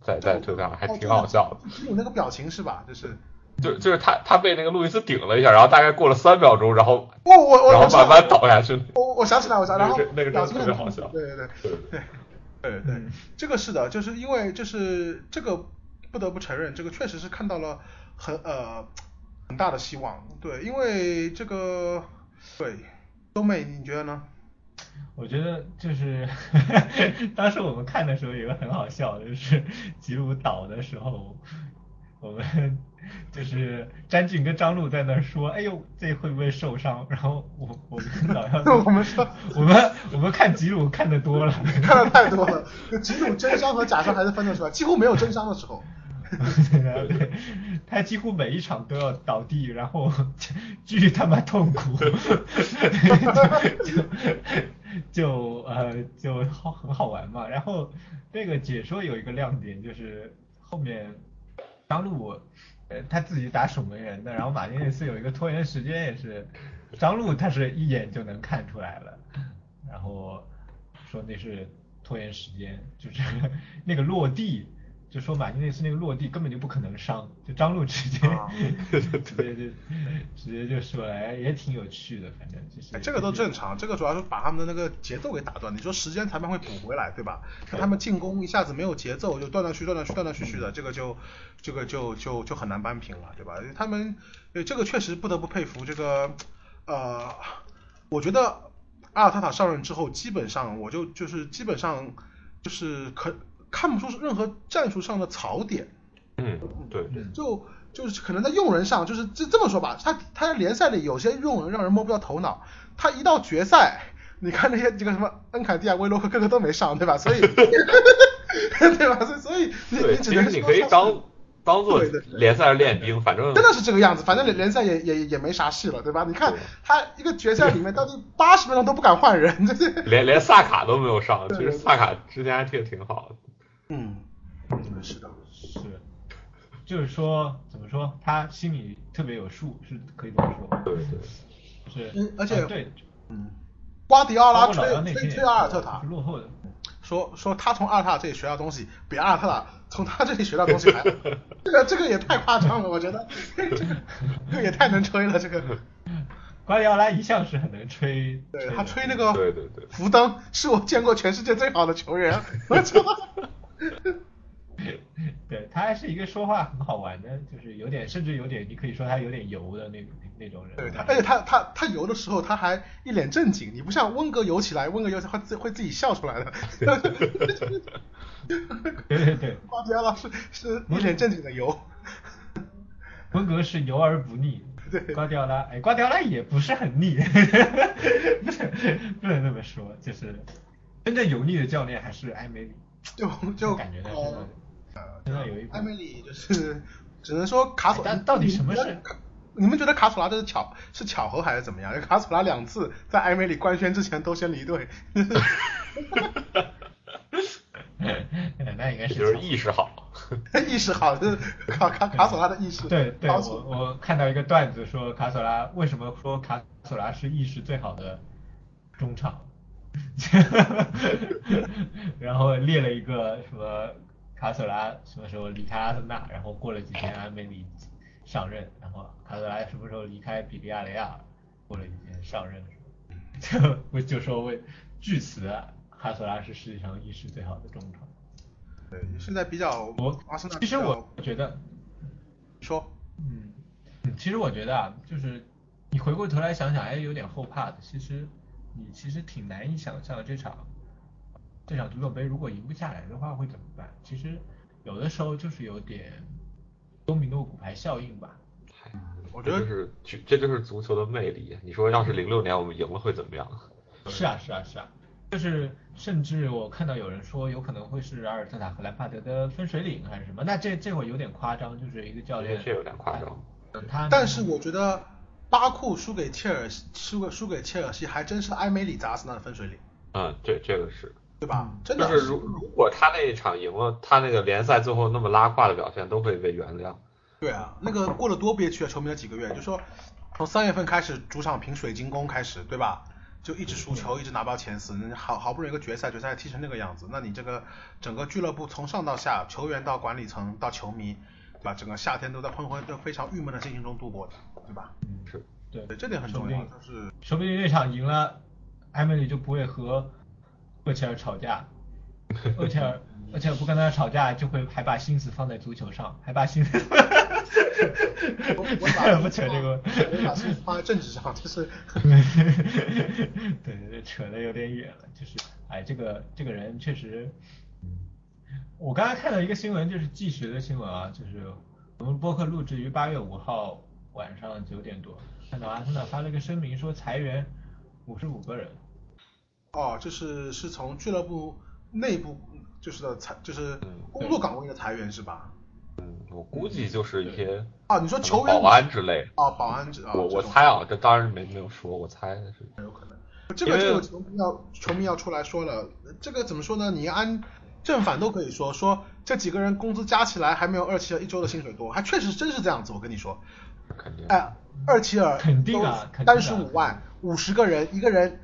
在在推特上还挺好笑的。吉鲁那个表情是吧？就是。就就是他他被那个路易斯顶了一下，然后大概过了三秒钟，然后我我我然后慢慢倒下去。我我想起来，我想然后那个真的特别好笑。对对 对对对对对，这个是的，就是因为就是这个不得不承认，这个确实是看到了很呃很大的希望。对，因为这个对东美你觉得呢？我觉得就是 当时我们看的时候有个很好笑的，就是吉鲁倒的时候，我们。就是詹俊跟张璐在那说，哎呦，这会不会受伤？然后我我们老要 我们说，我们我们看吉鲁看的多了，看的太多了。吉鲁真伤和假伤还是分得出来，几乎没有真伤的时候。对，他几乎每一场都要倒地，然后巨他妈痛苦，就就呃就好很好玩嘛。然后那个解说有一个亮点就是后面张璐。他自己打守门员的，然后马丁内斯有一个拖延时间，也是张路他是一眼就能看出来了，然后说那是拖延时间，就是那个落地。就说马丁内斯那个落地根本就不可能伤，就张路直接 直接就直接就说了，哎，也挺有趣的，反正就是。这个都正常，这个主要是把他们的那个节奏给打断。你说时间裁判会补回来，对吧？他们进攻一下子没有节奏，就断断续断断续断断续续的，这个就这个就就就很难扳平了，对吧？他们这个确实不得不佩服这个呃，我觉得阿尔塔塔上任之后，基本上我就就是基本上就是可。看不出任何战术上的槽点，嗯，对，就就是可能在用人上，就是这这么说吧，他他在联赛里有些用人让人摸不着头脑，他一到决赛，你看那些这个什么恩凯蒂亚、威洛克，个个都没上，对吧？所以，对吧？所以所以你你只能你可以当当做联赛练兵，反正真的是这个样子，反正联联赛也也也没啥戏了，对吧？你看他一个决赛里面到底八十分钟都不敢换人，这这连连萨卡都没有上，其实萨卡之前还踢的挺好的。嗯，是的，是，就是说，怎么说，他心里特别有数，是可以这么说。对对，是。嗯，而且对，嗯，瓜迪奥拉吹吹吹阿尔特塔，落后的，说说他从阿尔特塔这里学到东西，比阿尔特塔从他这里学到东西还，这个这个也太夸张了，我觉得，这个这个也太能吹了，这个。瓜迪奥拉一向是很能吹，对他吹那个，对对对，福登是我见过全世界最好的球员，我操。对他还是一个说话很好玩的，就是有点，甚至有点，你可以说他有点油的那那种人。对他，而且他他他油的时候他还一脸正经，你不像温格油起来，温格油会自会自己笑出来的。对对对，瓜迪奥拉是是一脸正经的油。温格是油而不腻，对，瓜迪奥拉，哎，瓜迪奥拉也不是很腻，不能不能这么说，就是真正油腻的教练还是埃梅里。就就感觉呃，现在有一艾梅里就是只能说卡索。但到底什么是你们觉得卡索拉这是巧是巧合还是怎么样？卡索拉两次在艾梅里官宣之前都先离队。那应该是就是意识好，意识好，就是卡卡卡索拉的意识。对对，我我看到一个段子说卡索拉为什么说卡索拉是意识最好的中场，然后列了一个什么卡索拉什么时候离开阿森纳，然后过了几天安梅里上任，然后卡索拉什么时候离开比利亚雷亚，过了几天上任，就就说为据此。卡索拉是世界上意识最好的中场。对，现在比较我阿森纳。其实我觉得，说，嗯，其实我觉得啊，就是你回过头来想想，哎，有点后怕的。其实你其实挺难以想象这场这场足总杯如果赢不下来的话会怎么办。其实有的时候就是有点多米诺骨牌效应吧。我觉得是这就是足球的魅力。你说要是零六年我们赢了会怎么样？是啊，是啊，是啊。就是，甚至我看到有人说有可能会是阿尔特塔和兰帕德的分水岭还是什么，那这这会有点夸张，就是一个教练。这有点夸张。他。但是我觉得巴库输给切尔西，输给输给切尔西还真是埃梅里砸死那的分水岭。嗯，这这个是。对吧？真的。就是如如果他那一场赢了，他那个联赛最后那么拉胯的表现都会被原谅。对啊，那个过了多憋屈啊！球迷了几个月，就说从三月份开始主场凭水晶宫开始，对吧？就一直输球，一直拿不到前四，好好不容易一个决赛，决赛踢成那个样子，那你这个整个俱乐部从上到下，球员到管理层到球迷，对吧？整个夏天都在昏昏都非常郁闷的心情中度过的，对吧？嗯，是对，这点很重要。就是，说不定那场赢了，艾米丽就不会和厄齐尔吵架，厄齐尔厄齐尔不跟他吵架，就会还把心思放在足球上，还把心思。我我 不扯这个，我把心思放在政治上，就是。对对对，扯的有点远了，就是，哎，这个这个人确实，我刚才看到一个新闻，就是计时的新闻啊，就是我们播客录制于八月五号晚上九点多，看到阿森纳发了个声明说裁员五十五个人。哦，就是是从俱乐部内部就是的裁，就是工作岗位的裁员是吧？嗯，我估计就是一些啊，你说球员保安之类啊，保安之啊，我我猜啊，这当然没没有说，我猜是有可能。这个这个球迷要球迷要出来说了，这个怎么说呢？你按正反都可以说，说这几个人工资加起来还没有二七尔一周的薪水多，还确实真是这样子。我跟你说，肯定。哎，二七尔肯定啊，三十五万，五十个人，一个人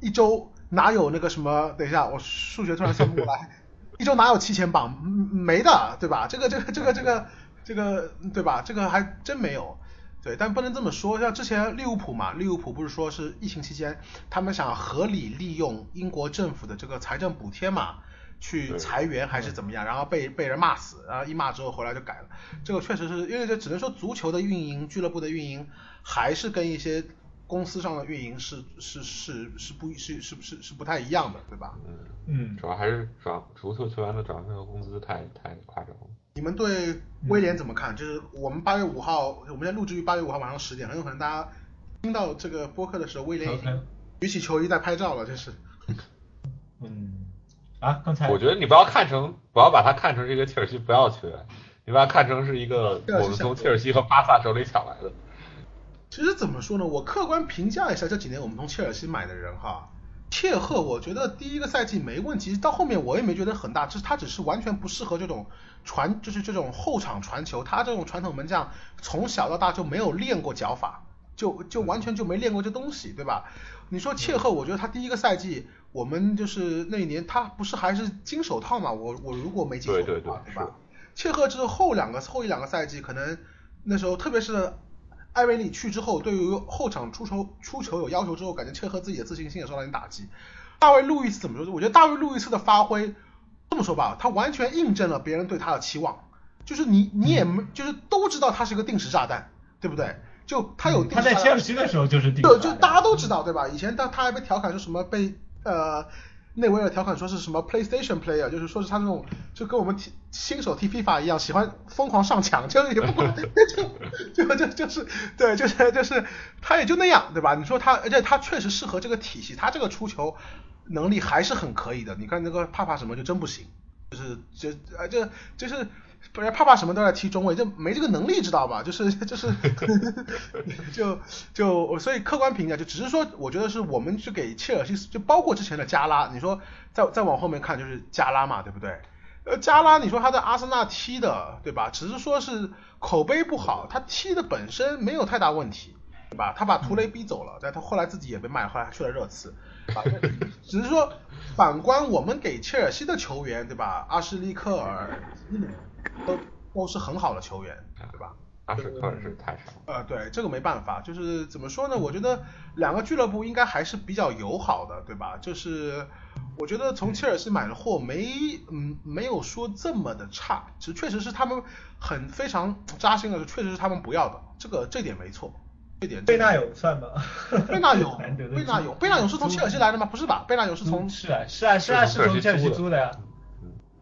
一周哪有那个什么？等一下，我数学突然算不过来。一周哪有七千磅？没的，对吧？这个这个这个这个这个，对吧？这个还真没有。对，但不能这么说。像之前利物浦嘛，利物浦不是说是疫情期间，他们想合理利用英国政府的这个财政补贴嘛，去裁员还是怎么样？然后被被人骂死，然后一骂之后回来就改了。这个确实是因为这只能说足球的运营，俱乐部的运营还是跟一些。公司上的运营是是是是不，是是不是是不太一样的，对吧？嗯嗯，主要还是转足球球员的转会和工资太太夸张了。你们对威廉怎么看？就是我们八月五号，我们在录制于八月五号晚上十点，很有可能大家听到这个播客的时候，威廉已经举起球衣在拍照了，就是。嗯啊，刚才我觉得你不要看成，不要把它看成是一个切尔西不要球员，你把它看成是一个我们从切尔西和巴萨手里抢来的。其实怎么说呢？我客观评价一下这几年我们从切尔西买的人哈，切赫，我觉得第一个赛季没问题，到后面我也没觉得很大，就是他只是完全不适合这种传，就是这种后场传球。他这种传统门将从小到大就没有练过脚法，就就完全就没练过这东西，对吧？你说切赫，我觉得他第一个赛季我们就是那一年他不是还是金手套嘛？我我如果没记错的话，对吧？切赫之后两个后一两个赛季，可能那时候特别是。艾维里去之后，对于后场出球出球有要求之后，感觉切赫自己的自信心也受到一点打击。大卫路易斯怎么说？我觉得大卫路易斯的发挥，这么说吧，他完全印证了别人对他的期望，就是你你也没就是都知道他是个定时炸弹，对不对？就他有他在切尔西的时候就是定对，就大家都知道对吧？以前他他还被调侃说什么被呃。内维尔调侃说是什么 PlayStation player，就是说是他那种就跟我们踢新手踢 FIFA 一样，喜欢疯狂上墙，就是也不管，就就就就是对，就是就是他也就那样，对吧？你说他，而且他确实适合这个体系，他这个出球能力还是很可以的。你看那个帕帕什么就真不行，就是就呃就就是不然帕帕什么都在踢中卫，就没这个能力知道吧？就是就是就就所以客观评价就只是说，我觉得是我们去给切尔西，就包括之前的加拉，你说再再往后面看就是加拉嘛，对不对？呃，加拉你说他在阿森纳踢的，对吧？只是说是口碑不好，他踢的本身没有太大问题，对吧？他把图雷逼走了，但他后来自己也被卖，后来去了热刺。啊只是说，反观我们给切尔西的球员，对吧？阿什利克尔都都是很好的球员，对吧？阿什利克是太少。呃，对，这个没办法，就是怎么说呢？我觉得两个俱乐部应该还是比较友好的，对吧？就是我觉得从切尔西买的货没嗯没有说这么的差，其实确实是他们很非常扎心的，确实是他们不要的，这个这点没错。这点贝纳有算吗？贝纳有，贝纳有，贝纳有是从切尔西来的吗？不是吧？贝纳有是从是啊是啊是啊是从切尔西租的呀。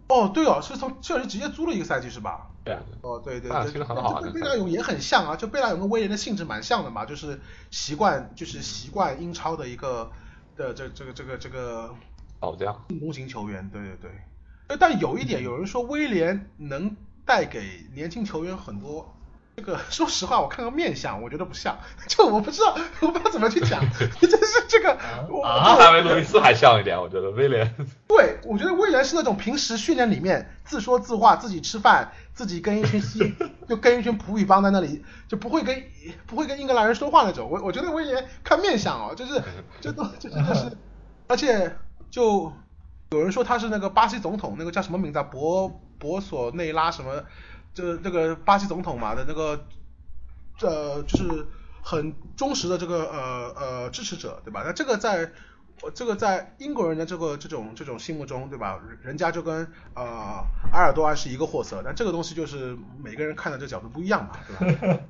哦对哦，是从切尔西直接租了一个赛季是吧？对。哦对对对，其实很好。跟贝纳勇也很像啊，就贝纳勇跟威廉的性质蛮像的嘛，就是习惯就是习惯英超的一个的这这个这个这个老将进攻型球员，对对对。但有一点，有人说威廉能带给年轻球员很多。这个 说实话，我看个面相，我觉得不像，就我不知道，我不知道怎么去讲，真是这个啊，哈维路易斯还像一点，我觉得威廉。对，我觉得威廉是那种平时训练里面自说自话，自己吃饭，自己跟一群西，就跟一群葡语帮在那里，就不会跟不会跟英格兰人说话那种。我我觉得威廉看面相哦，就是这都这真的是，而且就有人说他是那个巴西总统，那个叫什么名字啊？博博索内拉什么？这那个巴西总统嘛的那个，呃，就是很忠实的这个呃呃支持者，对吧？那这个在，这个在英国人的这个这种这种心目中，对吧？人家就跟呃埃尔多安是一个货色，但这个东西就是每个人看的这角度不一样嘛，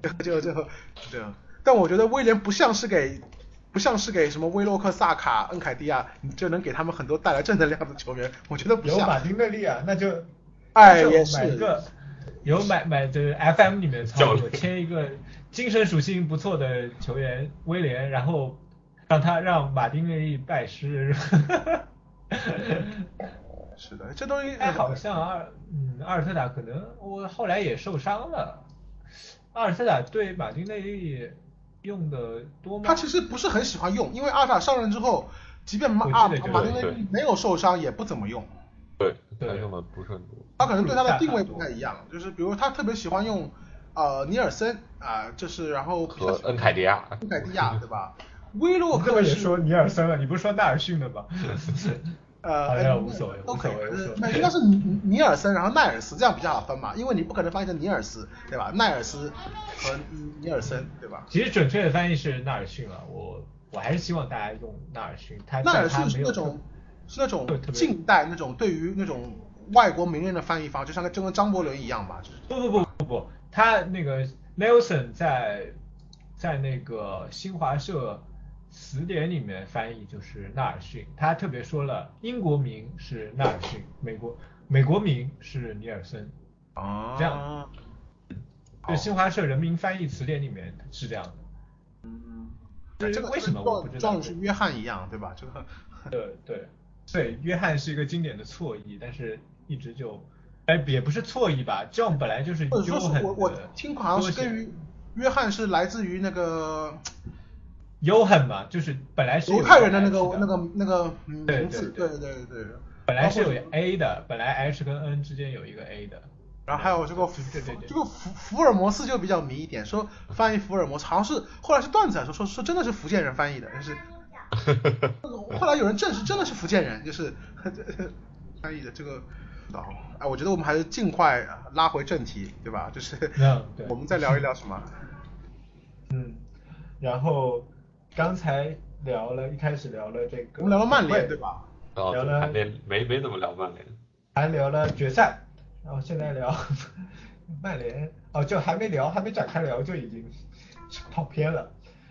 对吧？就就这样。但我觉得威廉不像是给不像是给什么威洛克、萨卡、恩凯蒂亚，就能给他们很多带来正能量的球员，我觉得不像。有马丁内利啊，那就哎也是。有买买的 FM 里面的操作，签一个精神属性不错的球员威廉，然后让他让马丁内利拜师。是的，这东西哎，好像阿嗯阿尔特塔可能我后来也受伤了。阿尔特塔对马丁内利用的多吗？他其实不是很喜欢用，因为阿尔特塔上任之后，即便马马丁内利没有受伤，也不怎么用。对，他用的不是很多。他可能对他的定位不太一样，就是比如他特别喜欢用呃尼尔森啊，就是然后和恩凯迪亚，恩凯迪亚对吧？威洛克也说尼尔森了，你不是说纳尔逊的吗？呃，无所谓，无所谓，那应该是尼尼尔森，然后奈尔斯这样比较好分嘛，因为你不可能翻译成尼尔斯对吧？奈尔斯和尼尔森对吧？其实准确的翻译是纳尔逊了，我我还是希望大家用纳尔逊，他纳尔逊是那种。是那种近代那种对于那种外国名人的翻译方，就像就跟张伯伦一样吧，就是不不不不不，他那个 Nelson 在在那个新华社词典里面翻译就是纳尔逊，他特别说了英国名是纳尔逊，美国美国名是尼尔森，哦，这样，对新华社人民翻译词典里面是这样的，嗯，这个为什么我不知道？像是约翰一样，对吧？这个，对对。对，约翰是一个经典的错译，但是一直就，哎，也不是错译吧，John 本来就是。或者说是我我听好像是跟于约翰是来自于那个，Johan 嘛，就是本来是犹太人的那个那个那个名字，对对对对。本来是有 A 的，本来 H 跟 N 之间有一个 A 的。然后还有这个福这个福福尔摩斯就比较迷一点，说翻译福尔摩斯好像是后来是段子来说说说真的是福建人翻译的，就是。后来有人证实真的是福建人，就是 翻译的这个。哎，我觉得我们还是尽快拉回正题，对吧？就是我们再聊一聊什么？嗯，然后刚才聊了一开始聊了这个，我们聊了曼联，对吧？聊了没没没怎么聊曼联，还聊了决赛，然后现在聊曼联，哦，就还没聊，还没展开聊就已经跑偏了。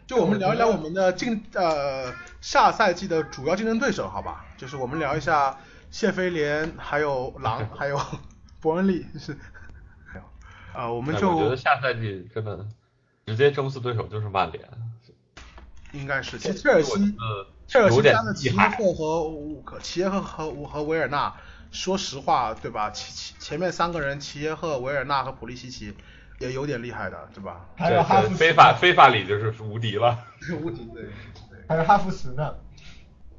就我们聊一聊我们的竞呃下赛季的主要竞争对手，好吧？就是我们聊一下谢菲联，还有狼，还有 伯恩利，就是。啊，我们就我觉得下赛季真的直接争四对手就是曼联。应该是，其实切尔西，切尔西加的齐耶赫和乌克，齐耶赫和和维尔纳，说实话，对吧？前前前面三个人，齐耶赫、维尔纳和普利西奇也有点厉害的，对吧？还有哈弗非法非法里就是无敌了。无敌对。还有哈弗茨呢？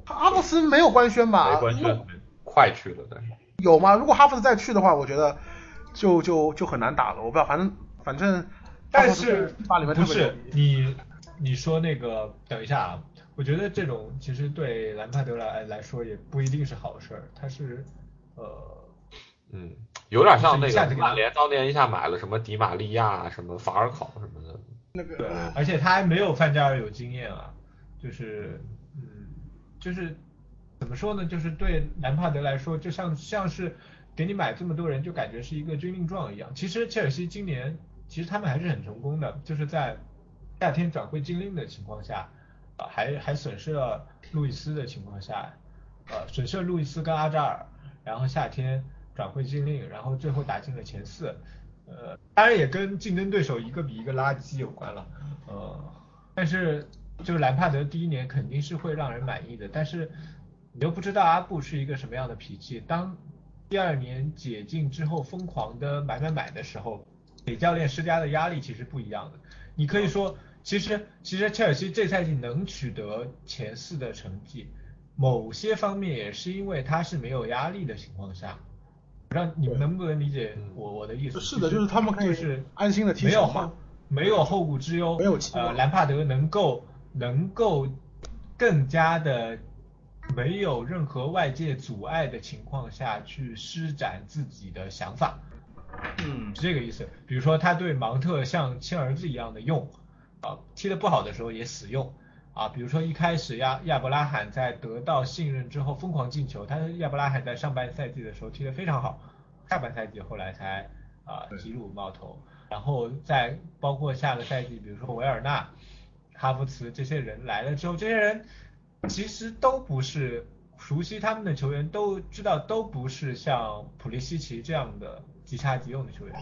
哈弗斯没有官宣吧？没官宣，快去了，但是有吗？如果哈弗斯再去的话，我觉得就就就很难打了。我不知道，反正反正。但是不是你你说那个？等一下啊，我觉得这种其实对兰帕德来来说也不一定是好事儿。他是呃嗯，有点像那个曼联当年一下买了什么迪玛利亚、什么法尔考什么的。那个，而且他还没有范加尔有经验啊，就是嗯，就是怎么说呢？就是对兰帕德来说，就像像是给你买这么多人，就感觉是一个军令状一样。其实切尔西今年。其实他们还是很成功的，就是在夏天转会禁令的情况下，呃，还还损失了路易斯的情况下，呃，损失了路易斯跟阿扎尔，然后夏天转会禁令，然后最后打进了前四，呃，当然也跟竞争对手一个比一个垃圾有关了，呃，但是就是兰帕德第一年肯定是会让人满意的，但是你又不知道阿布是一个什么样的脾气，当第二年解禁之后疯狂的买买买的时候。给教练施加的压力其实不一样的。你可以说，其实其实切尔西这赛季能取得前四的成绩，某些方面也是因为他是没有压力的情况下。让你们能不能理解我我的意思？是的，就是他们可以是安心的踢球没有后没有后顾之忧，没有呃，兰帕德能够能够更加的没有任何外界阻碍的情况下去施展自己的想法。嗯，是这个意思。比如说，他对芒特像亲儿子一样的用，啊，踢得不好的时候也死用，啊，比如说一开始亚亚伯拉罕在得到信任之后疯狂进球，他亚伯拉罕在上半赛季的时候踢得非常好，下半赛季后来才啊吉鲁冒头，然后在包括下个赛季，比如说维尔纳、哈弗茨这些人来了之后，这些人其实都不是熟悉他们的球员都知道都不是像普利西奇这样的。即插即用的球员，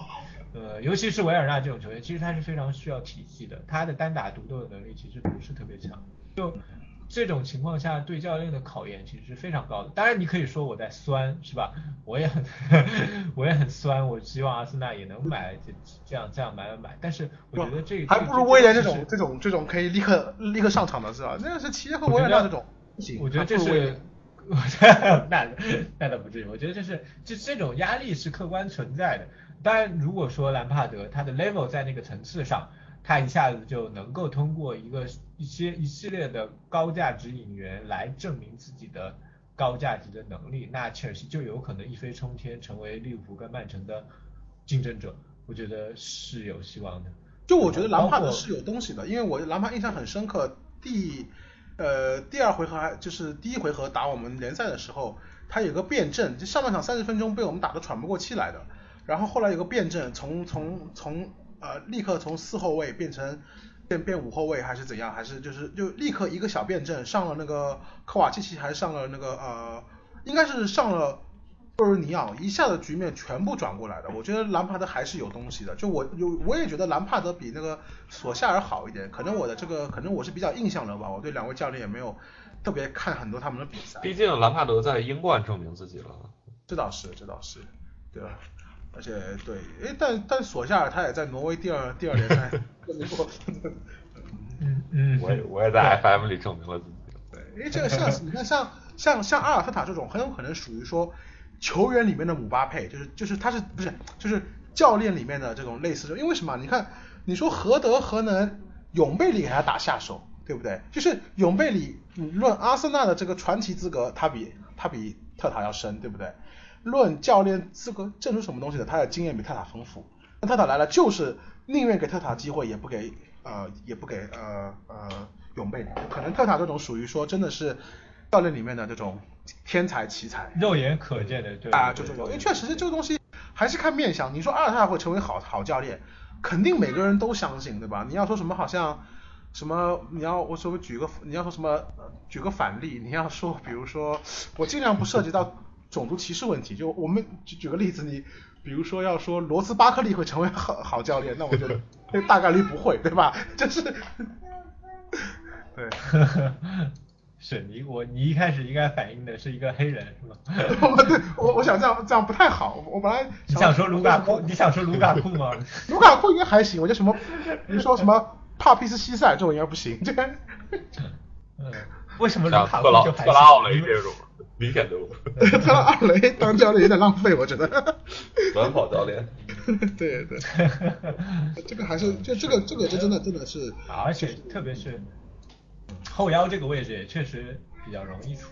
呃，尤其是维尔纳这种球员，其实他是非常需要体系的，他的单打独斗的能力其实不是特别强。就这种情况下，对教练的考验其实是非常高的。当然，你可以说我在酸，是吧？我也很 我也很酸，我希望阿森纳也能买这这样这样买买买。但是我觉得这还不如威廉这种这种这种可以立刻立刻上场的是吧？那是齐耶和维尔纳这种，我觉得这是。那那倒不至于，我觉得就是这这种压力是客观存在的。当然，如果说兰帕德他的 level 在那个层次上，他一下子就能够通过一个一些一系列的高价值引援来证明自己的高价值的能力，那切尔西就有可能一飞冲天，成为利物浦跟曼城的竞争者。我觉得是有希望的。就我觉得兰帕德是有东西的，因为我兰帕印象很深刻，第。呃，第二回合还就是第一回合打我们联赛的时候，他有个辩证，就上半场三十分钟被我们打得喘不过气来的，然后后来有个辩证，从从从呃立刻从四后卫变成变变五后卫还是怎样，还是就是就立刻一个小辩证上了那个科瓦契奇，还是上了那个呃应该是上了。布尔尼奥一下子局面全部转过来的，我觉得兰帕德还是有东西的。就我有，我也觉得兰帕德比那个索夏尔好一点。可能我的这个，可能我是比较印象流吧。我对两位教练也没有特别看很多他们的比赛。毕竟兰帕德在英冠证明自己了。这倒是，这倒是，对吧？而且对，哎，但但索夏尔他也在挪威第二第二联赛证明过。嗯嗯。我也我也在 FM 里证明了自己。对，哎，这个像你看像像像阿尔特塔这种，很有可能属于说。球员里面的姆巴佩，就是就是他是不是就是教练里面的这种类似的，因为什么？你看，你说何德何能，永贝里给他打下手，对不对？就是永贝里论阿森纳的这个传奇资格，他比他比特塔要深，对不对？论教练资格证出什么东西的，他的经验比特塔丰富。那特塔来了，就是宁愿给特塔机会，也不给呃也不给呃呃永贝里。可能特塔这种属于说真的是教练里面的这种。天才奇才，肉眼可见的，对啊，就这种，因为确实是这个东西还是看面相。你说阿尔特塔会成为好好教练，肯定每个人都相信，对吧？你要说什么好像什么，你要我说举个，你要说什么举个反例，你要说比如说我尽量不涉及到种族歧视问题，就我们举举个例子，你比如说要说罗斯巴克利会成为好好教练，那我觉得 大概率不会，对吧？就是 对。是你我你一开始应该反映的是一个黑人是吗？对，我我想这样这样不太好。我本来你想说卢卡库，你想说卢卡库吗？卢卡库应该还行，我觉得什么，比如说什么帕皮斯西塞这种应该不行。这个，嗯，为什么卢卡库就？特拉奥雷这种明显的。特拉奥雷当教练有点浪费，我觉得。短跑教练。对 对。这个还是就这个这个就真的真的是，而且特别是。后腰这个位置也确实比较容易出。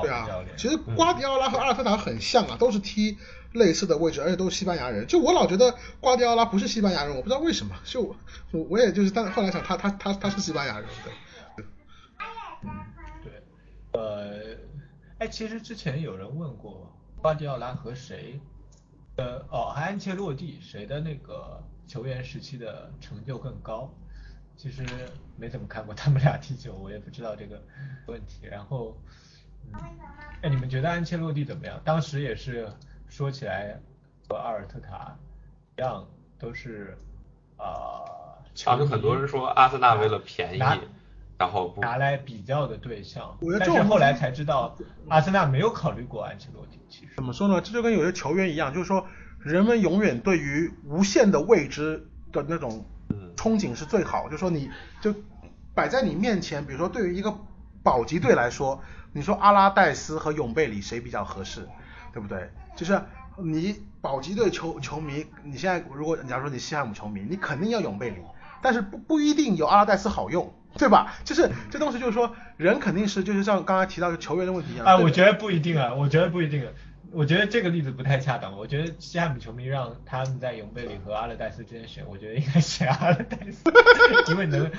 对啊，其实瓜迪奥拉和阿尔特塔很像啊，都是踢类似的位置，而且都是西班牙人。就我老觉得瓜迪奥拉不是西班牙人，我不知道为什么。就我我也就是，但后来想他他他他是西班牙人。对。嗯，对。呃，哎，其实之前有人问过瓜迪奥拉和谁，呃，哦，和安切洛蒂谁的那个球员时期的成就更高？其实没怎么看过他们俩踢球，我也不知道这个问题。然后，嗯，哎，你们觉得安切洛蒂怎么样？当时也是说起来和阿尔特塔一样，都是啊。当时很多人说阿森纳为了便宜，然后拿来比较的对象。但是后来才知道，阿森纳没有考虑过安切洛蒂。其实怎么说呢？这就跟有些球员一样，就是说人们永远对于无限的未知的那种。憧憬是最好，就说你就摆在你面前，比如说对于一个保级队来说，你说阿拉戴斯和永贝里谁比较合适，对不对？就是你保级队球球迷，你现在如果假如说你西汉姆球迷，你肯定要永贝里，但是不不一定有阿拉戴斯好用，对吧？就是这东西就是说人肯定是就是像刚才提到的球员的问题一样。啊，我觉得不一定啊，我觉得不一定。我觉得这个例子不太恰当。我觉得西汉姆球迷让他们在永贝里和阿勒代斯之间选，我觉得应该选阿勒代斯，因为能，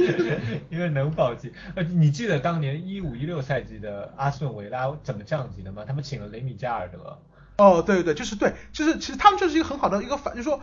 因为能保级。呃，你记得当年一五一六赛季的阿斯顿维拉怎么降级的吗？他们请了雷米加尔德。哦，对对对，就是对，就是其实他们就是一个很好的一个反，就是说。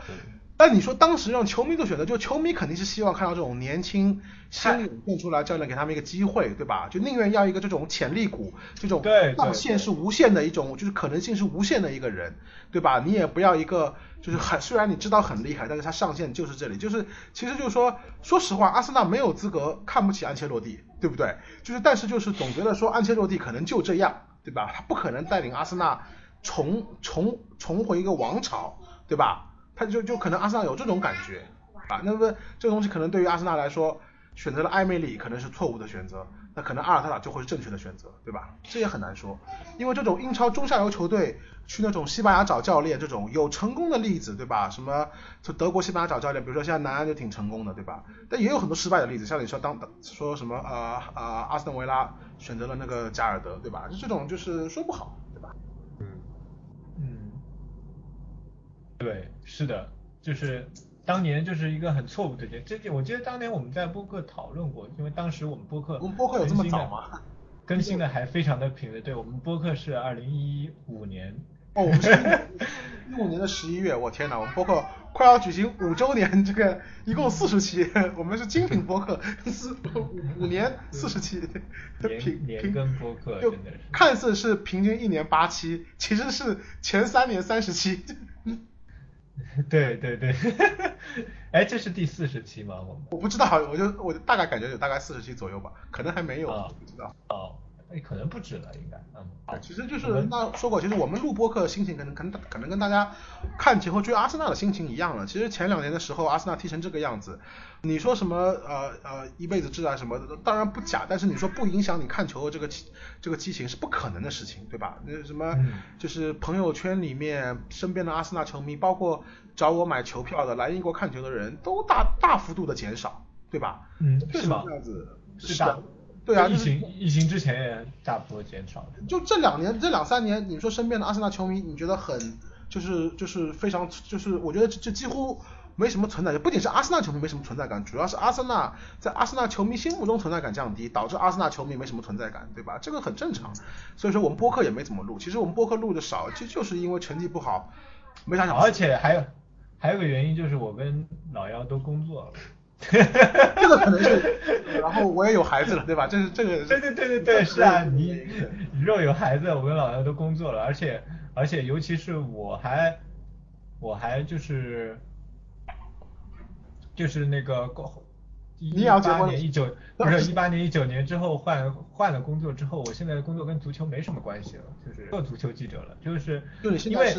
但你说当时让球迷做选择，就球迷肯定是希望看到这种年轻新涌现出来教练给他们一个机会，对吧？就宁愿要一个这种潜力股，这种上限是无限的一种，就是可能性是无限的一个人，对吧？你也不要一个就是很虽然你知道很厉害，但是他上限就是这里，就是其实就是说，说实话，阿森纳没有资格看不起安切洛蒂，对不对？就是但是就是总觉得说安切洛蒂可能就这样，对吧？他不可能带领阿森纳重重重回一个王朝，对吧？他就就可能阿森纳有这种感觉啊，那么这个东西可能对于阿森纳来说，选择了艾梅里可能是错误的选择，那可能阿尔特塔就会是正确的选择，对吧？这也很难说，因为这种英超中下游球队去那种西班牙找教练，这种有成功的例子，对吧？什么从德国、西班牙找教练，比如说现在南安就挺成功的，对吧？但也有很多失败的例子，像你说当说什么呃呃阿斯顿维拉选择了那个加尔德，对吧？就这种就是说不好，对吧？嗯嗯，对。是的，就是当年就是一个很错误的点。这我记得当年我们在播客讨论过，因为当时我们播客我们播客有这么早吗？更新的还非常的频。对，我们播客是二零一五年。哦，我们是一五年的十一月。我天哪，我们播客快要举行五周年，这个一共四十期，我们是精品播客，四五五年四十期。年年更播客真的是。看似是平均一年八期，其实是前三年三十期。对对对，哎，这是第四十期吗？我我不知道，我就我大概感觉有大概四十期左右吧，可能还没有，不知道。哦。哎，可能不止了，应该，嗯，对，其实就是那说过，其实我们录播客的心情可能可能可能跟大家看球和追阿森纳的心情一样了。其实前两年的时候，阿森纳踢成这个样子，你说什么呃呃一辈子挚爱什么的，当然不假，但是你说不影响你看球的这个这个激情是不可能的事情，对吧？那什么就是朋友圈里面身边的阿森纳球迷，包括找我买球票的来英国看球的人都大大幅度的减少，对吧？嗯，是吗？这样子是的。对啊，疫情疫情之前也大幅减少。就这两年这两三年，你说身边的阿森纳球迷，你觉得很就是就是非常就是我觉得这几乎没什么存在感。不仅是阿森纳球迷没什么存在感，主要是阿森纳在阿森纳球迷心目中存在感降低，导致阿森纳球迷没什么存在感，对吧？这个很正常。所以说我们播客也没怎么录。其实我们播客录的少，其实就是因为成绩不好，没啥想。而且还有还有个原因就是我跟老幺都工作了。这个可能是，然后我也有孩子了，对吧？这是这个。对对对对对，是啊，你你若有孩子，我跟老姚都工作了，而且而且尤其是我还我还就是就是那个一八年一九不是一八年一九年之后换换了工作之后，我现在的工作跟足球没什么关系了，就是做足球记者了，就是因为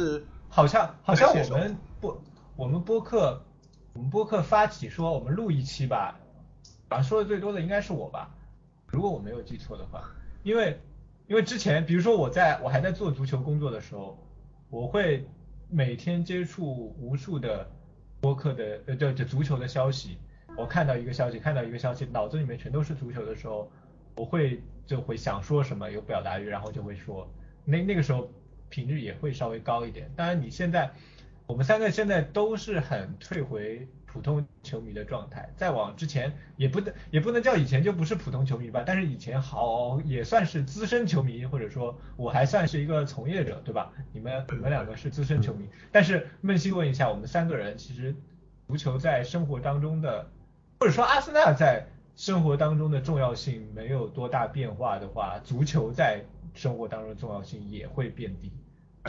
好像好像我们不我们播客我们播客发起说我们录一期吧，啊说的最多的应该是我吧，如果我没有记错的话，因为因为之前比如说我在我还在做足球工作的时候，我会每天接触无数的播客的呃就就足球的消息。我看到一个消息，看到一个消息，脑子里面全都是足球的时候，我会就会想说什么，有表达欲，然后就会说，那那个时候频率也会稍微高一点。当然你现在，我们三个现在都是很退回普通球迷的状态，再往之前也不能也不能叫以前就不是普通球迷吧，但是以前好也算是资深球迷，或者说我还算是一个从业者，对吧？你们你们两个是资深球迷，但是扪心问一下，我们三个人其实足球在生活当中的。或者说阿森纳在生活当中的重要性没有多大变化的话，足球在生活当中的重要性也会变低。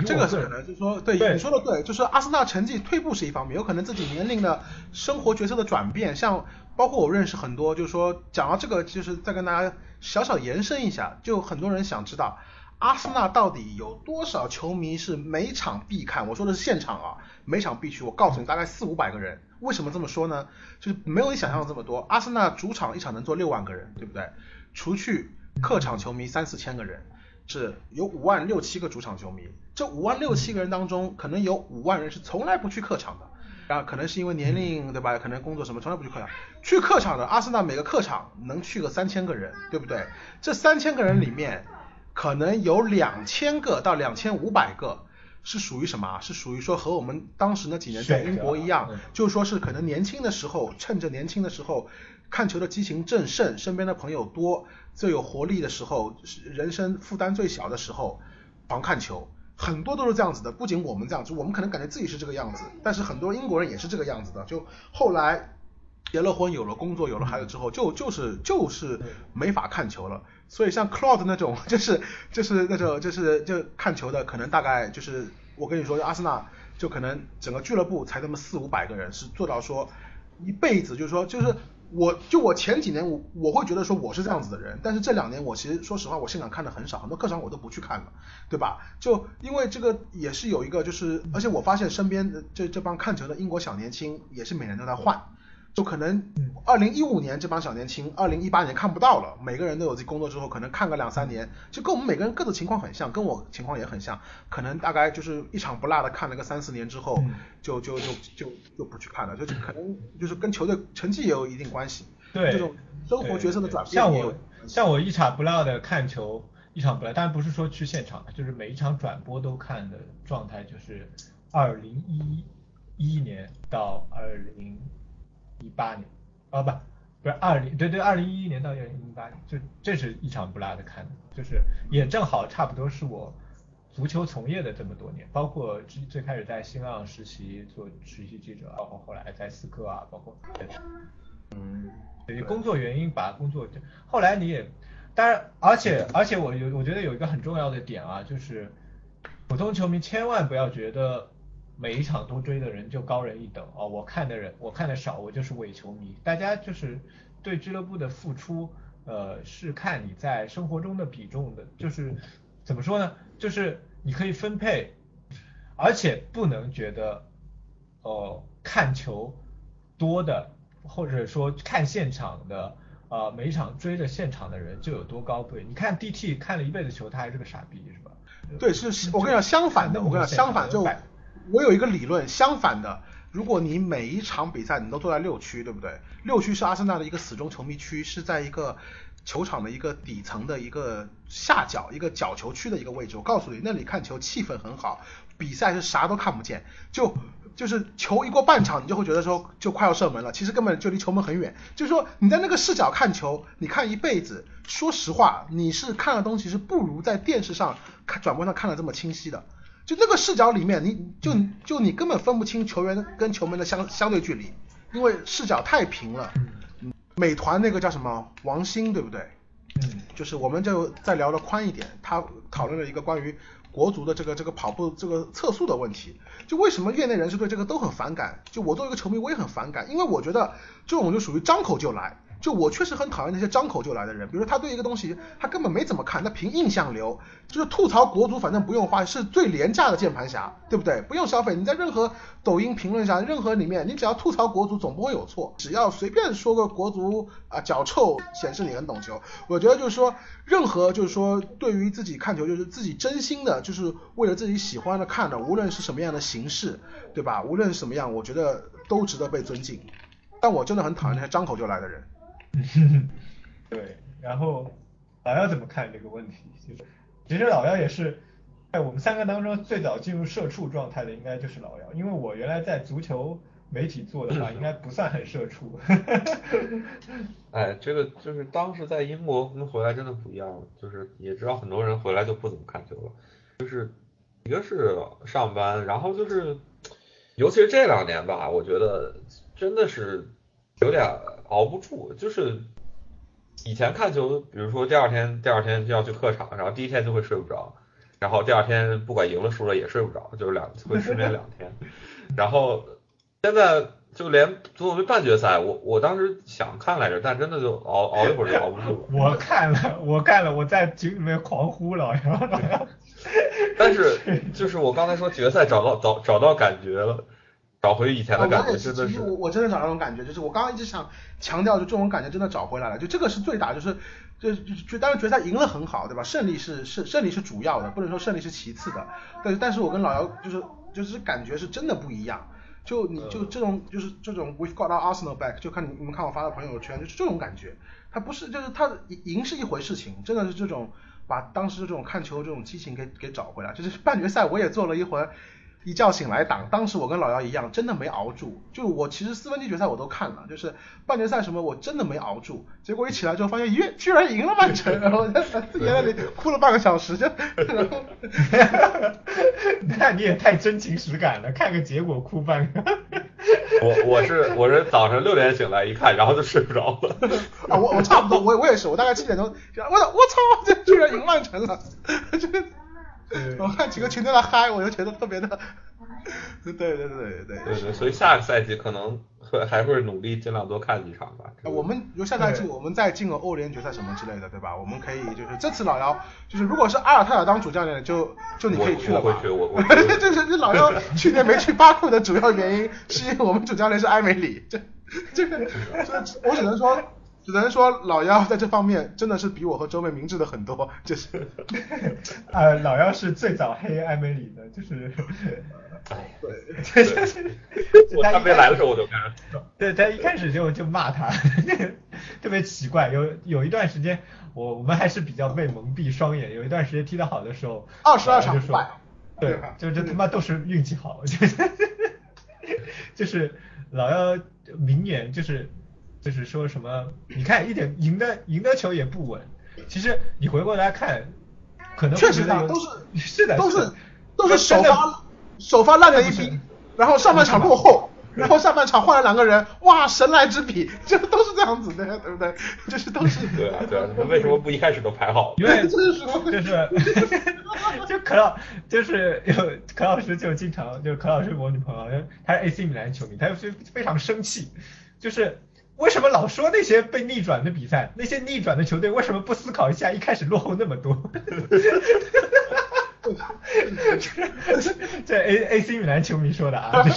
这个是可能，就是说，对你说的对，就是阿森纳成绩退步是一方面，有可能自己年龄的生活角色的转变，像包括我认识很多，就是说讲到这个，就是再跟大家小小延伸一下，就很多人想知道。阿森纳到底有多少球迷是每场必看？我说的是现场啊，每场必去。我告诉你，大概四五百个人。为什么这么说呢？就是没有你想象的这么多。阿森纳主场一场能坐六万个人，对不对？除去客场球迷三四千个人，是有五万六七个主场球迷。这五万六七个人当中，可能有五万人是从来不去客场的，然后可能是因为年龄，对吧？可能工作什么，从来不去客场。去客场的阿森纳每个客场能去个三千个人，对不对？这三千个人里面。可能有两千个到两千五百个是属于什么？是属于说和我们当时那几年在英国一样，就是说是可能年轻的时候，趁着年轻的时候看球的激情正盛，身边的朋友多，最有活力的时候，人生负担最小的时候，狂看球，很多都是这样子的。不仅我们这样子，我们可能感觉自己是这个样子，但是很多英国人也是这个样子的。就后来结了婚，有了工作，有了孩子之后，就就是就是没法看球了。所以像 Cloud 那种，就是就是那种就是就看球的，可能大概就是我跟你说，阿森纳就可能整个俱乐部才那么四五百个人，是做到说一辈子，就是说就是我就我前几年我我会觉得说我是这样子的人，但是这两年我其实说实话，我现场看的很少，很多客场我都不去看了，对吧？就因为这个也是有一个就是，而且我发现身边的这这帮看球的英国小年轻也是每年都在换。就可能二零一五年这帮小年轻，二零一八年看不到了。每个人都有自己工作之后，可能看个两三年，就跟我们每个人各自情况很像，跟我情况也很像。可能大概就是一场不落的看了个三四年之后，就就就就就不去看了。就是可能就是跟球队成绩也有一定关系。对，这种生活角色的转变。像我像我一场不落的看球，一场不落，当然不是说去现场，就是每一场转播都看的状态，就是二零一一年到二零。一八年，啊不，不是二零，对对，二零一一年到二零一八年，就这是一场不落的看的，就是也正好差不多是我足球从业的这么多年，包括最最开始在新浪实习做实习记者，包括后来在思科啊，包括，嗯，对，工作原因把工作，后来你也，当然，而且而且我有我觉得有一个很重要的点啊，就是普通球迷千万不要觉得。每一场都追的人就高人一等哦，我看的人我看的少，我就是伪球迷。大家就是对俱乐部的付出，呃，是看你在生活中的比重的，就是怎么说呢？就是你可以分配，而且不能觉得，哦，看球多的或者说看现场的，呃，每一场追着现场的人就有多高贵。你看 DT 看了一辈子球，他还是个傻逼是吧？对，是我跟你讲相反的，我跟你讲相反就。我有一个理论，相反的，如果你每一场比赛你都坐在六区，对不对？六区是阿森纳的一个死忠球迷区，是在一个球场的一个底层的一个下角，一个角球区的一个位置。我告诉你，那里看球气氛很好，比赛是啥都看不见，就就是球一过半场，你就会觉得说就快要射门了，其实根本就离球门很远。就是说你在那个视角看球，你看一辈子，说实话，你是看的东西是不如在电视上看转播上看的这么清晰的。就那个视角里面，你就就你根本分不清球员跟球门的相相对距离，因为视角太平了。美团那个叫什么王兴，对不对？嗯。就是我们就再聊的宽一点，他讨论了一个关于。国足的这个这个跑步这个测速的问题。就为什么业内人士对这个都很反感？就我作为一个球迷，我也很反感，因为我觉得这种就属于张口就来。就我确实很讨厌那些张口就来的人，比如他对一个东西他根本没怎么看，他凭印象流，就是吐槽国足，反正不用花，是最廉价的键盘侠，对不对？不用消费，你在任何抖音评论下，任何里面，你只要吐槽国足，总不会有错。只要随便说个国足啊脚臭，显示你很懂球。我觉得就是说，任何就是说对于自己看球，就是自己真心的，就是为了自己喜欢的看的，无论是什么样的形式，对吧？无论什么样，我觉得都值得被尊敬。但我真的很讨厌那些张口就来的人。对，然后老姚怎么看这个问题？其实，其实老姚也是，在我们三个当中最早进入社畜状态的，应该就是老姚。因为我原来在足球媒体做的话，应该不算很社畜。哎，这个就是当时在英国跟回来真的不一样，就是也知道很多人回来就不怎么看球了，就是一个是上班，然后就是，尤其是这两年吧，我觉得真的是有点。熬不住，就是以前看球，比如说第二天第二天就要去客场，然后第一天就会睡不着，然后第二天不管赢了输了也睡不着，就是两会失眠两天。然后现在就连足总杯半决赛，我我当时想看来着，但真的就熬熬一会儿就熬不住了。我看了，我看了，我在群里面狂呼了，然后。但是就是我刚才说决赛找到找找到感觉了。找回以前的感觉，真的是我我真的找那种感觉，就是我刚刚一直想强调，就这种感觉真的找回来了，就这个是最大，就是就就当然决赛赢了很好，对吧？胜利是是胜利是主要的，不能说胜利是其次的。但是但是我跟老姚就是就是感觉是真的不一样，就你就这种就是这种 we've got our Arsenal back，就看你你们看我发的朋友圈，就是这种感觉，他不是就是他赢是一回事情，真的是这种把当时这种看球这种激情给给找回来，就是半决赛我也做了一回。一觉醒来挡，当时我跟老姚一样，真的没熬住。就我其实四分之一决赛我都看了，就是半决赛什么我真的没熬住。结果一起来之后发现，咦，居然赢了曼城，然后在自己那里哭了半个小时，就。那你也太真情实感了，看个结果哭半个。我我是我是早上六点醒来一看，然后就睡不着了。啊，我我差不多，我我也是，我大概七点钟，我我操，这居然赢曼城了，这。我看几个群在那嗨，我就觉得特别的，对对对对对。对对，所以下个赛季可能会还会努力尽量多看几场吧。我们如果下赛季我们再进个欧联决赛什么之类的，对吧？我们可以就是这次老姚就是如果是阿尔泰尔当主教练，就就你可以去了。我会去，我我。这是老姚去年没去巴库的主要原因，是因为我们主教练是埃梅里。这这个这，我只能说。只能说老妖在这方面真的是比我和周妹明智的很多，就是，呃，老妖是最早黑艾梅里的，就是，哎，对，他没来的时候我就开始，对他一开始就就骂他，特别奇怪，有有一段时间我我们还是比较被蒙蔽双眼，有一段时间踢得好的时候，二十二场就对，就这他妈都是运气好，就就是老妖明眼就是。就是说什么？你看一点赢的赢的球也不稳。其实你回过来看，可能确实的都是是的，都是都是首发首发烂的一批，然后上半场落后，然后下半场换了两个人，哇，神来之笔，这都是这样子的，对不对？就是都是。对啊对啊，为什么不一开始都排好？因为就是就是 就可老就是有可老师就经常就可老师我女朋友，她是 AC 米兰球迷，她就非非常生气，就是。为什么老说那些被逆转的比赛，那些逆转的球队为什么不思考一下一开始落后那么多？这 A A C 米兰球迷说的啊。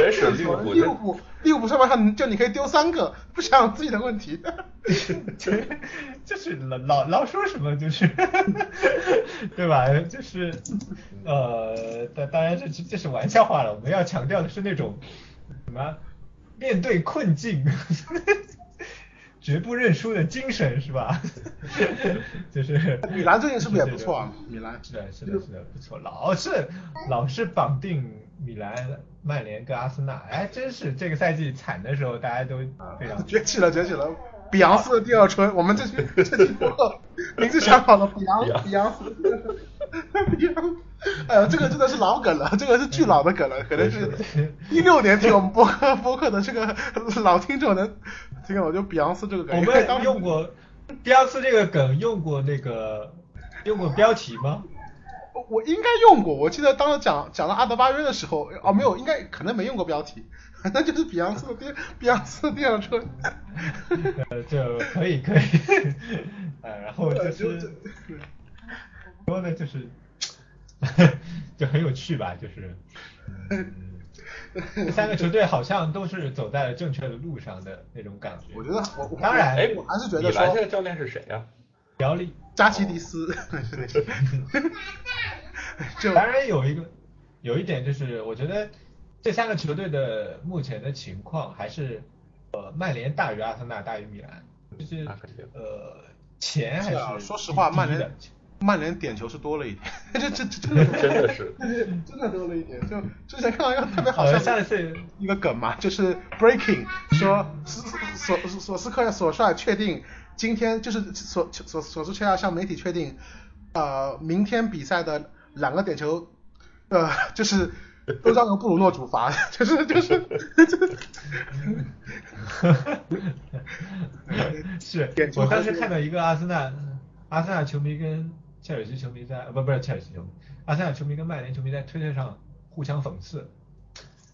真是利物浦，利物浦，利物浦上半场就你可以丢三个，不想自己的问题。就是老老老说什么就是，对吧？就是呃，当当然这这是玩笑话了，我们要强调的是那种。什么？面对困境，绝不认输的精神是吧？就是米兰最近是不是也不错啊？米兰是的，是的，是的，不错，老是老是绑定米兰、曼联跟阿森纳，哎，真是这个赛季惨的时候，大家都非常 崛起了，崛起了。比昂斯的第二春，我们这期这期播客名字想好了，比昂比昂斯，哎呀，这个真的是老梗了，这个是巨老的梗了，可能是一六年听我们播客播客的这个老听众能听我就比昂斯这个梗，我们用过比昂斯这个梗，用过那个用过标题吗？我我应该用过，我记得当时讲讲到阿德巴约的时候，哦没有，应该可能没用过标题，那就是比昂斯的电比昂斯的电车。呃，就可以可以，呃，然后就是说呢，就是 就很有趣吧，就是。这三个球队好像都是走在了正确的路上的那种感觉。我觉得我当然，哎，我还是觉得说，米兰这个教练是谁呀？姚力扎奇迪斯。就当然有一个有一点就是，我觉得这三个球队的目前的情况还是呃曼联大于阿森纳大于米兰，就是呃钱还是说实话曼联。曼联点球是多了一点，这这这真的真的是，真的多了一点。就之前看到一个特别好笑的一个梗嘛，就是 breaking 说索索索斯克索帅确定今天就是索索索斯克要向媒体确定，呃，明天比赛的两个点球，呃，就是都让由布鲁诺主罚，就 是就是，是，我当时看到一个阿森纳阿森纳球迷跟。切尔西球迷在，不不是切尔西球迷，阿森纳球迷跟曼联球迷在推特上互相讽刺，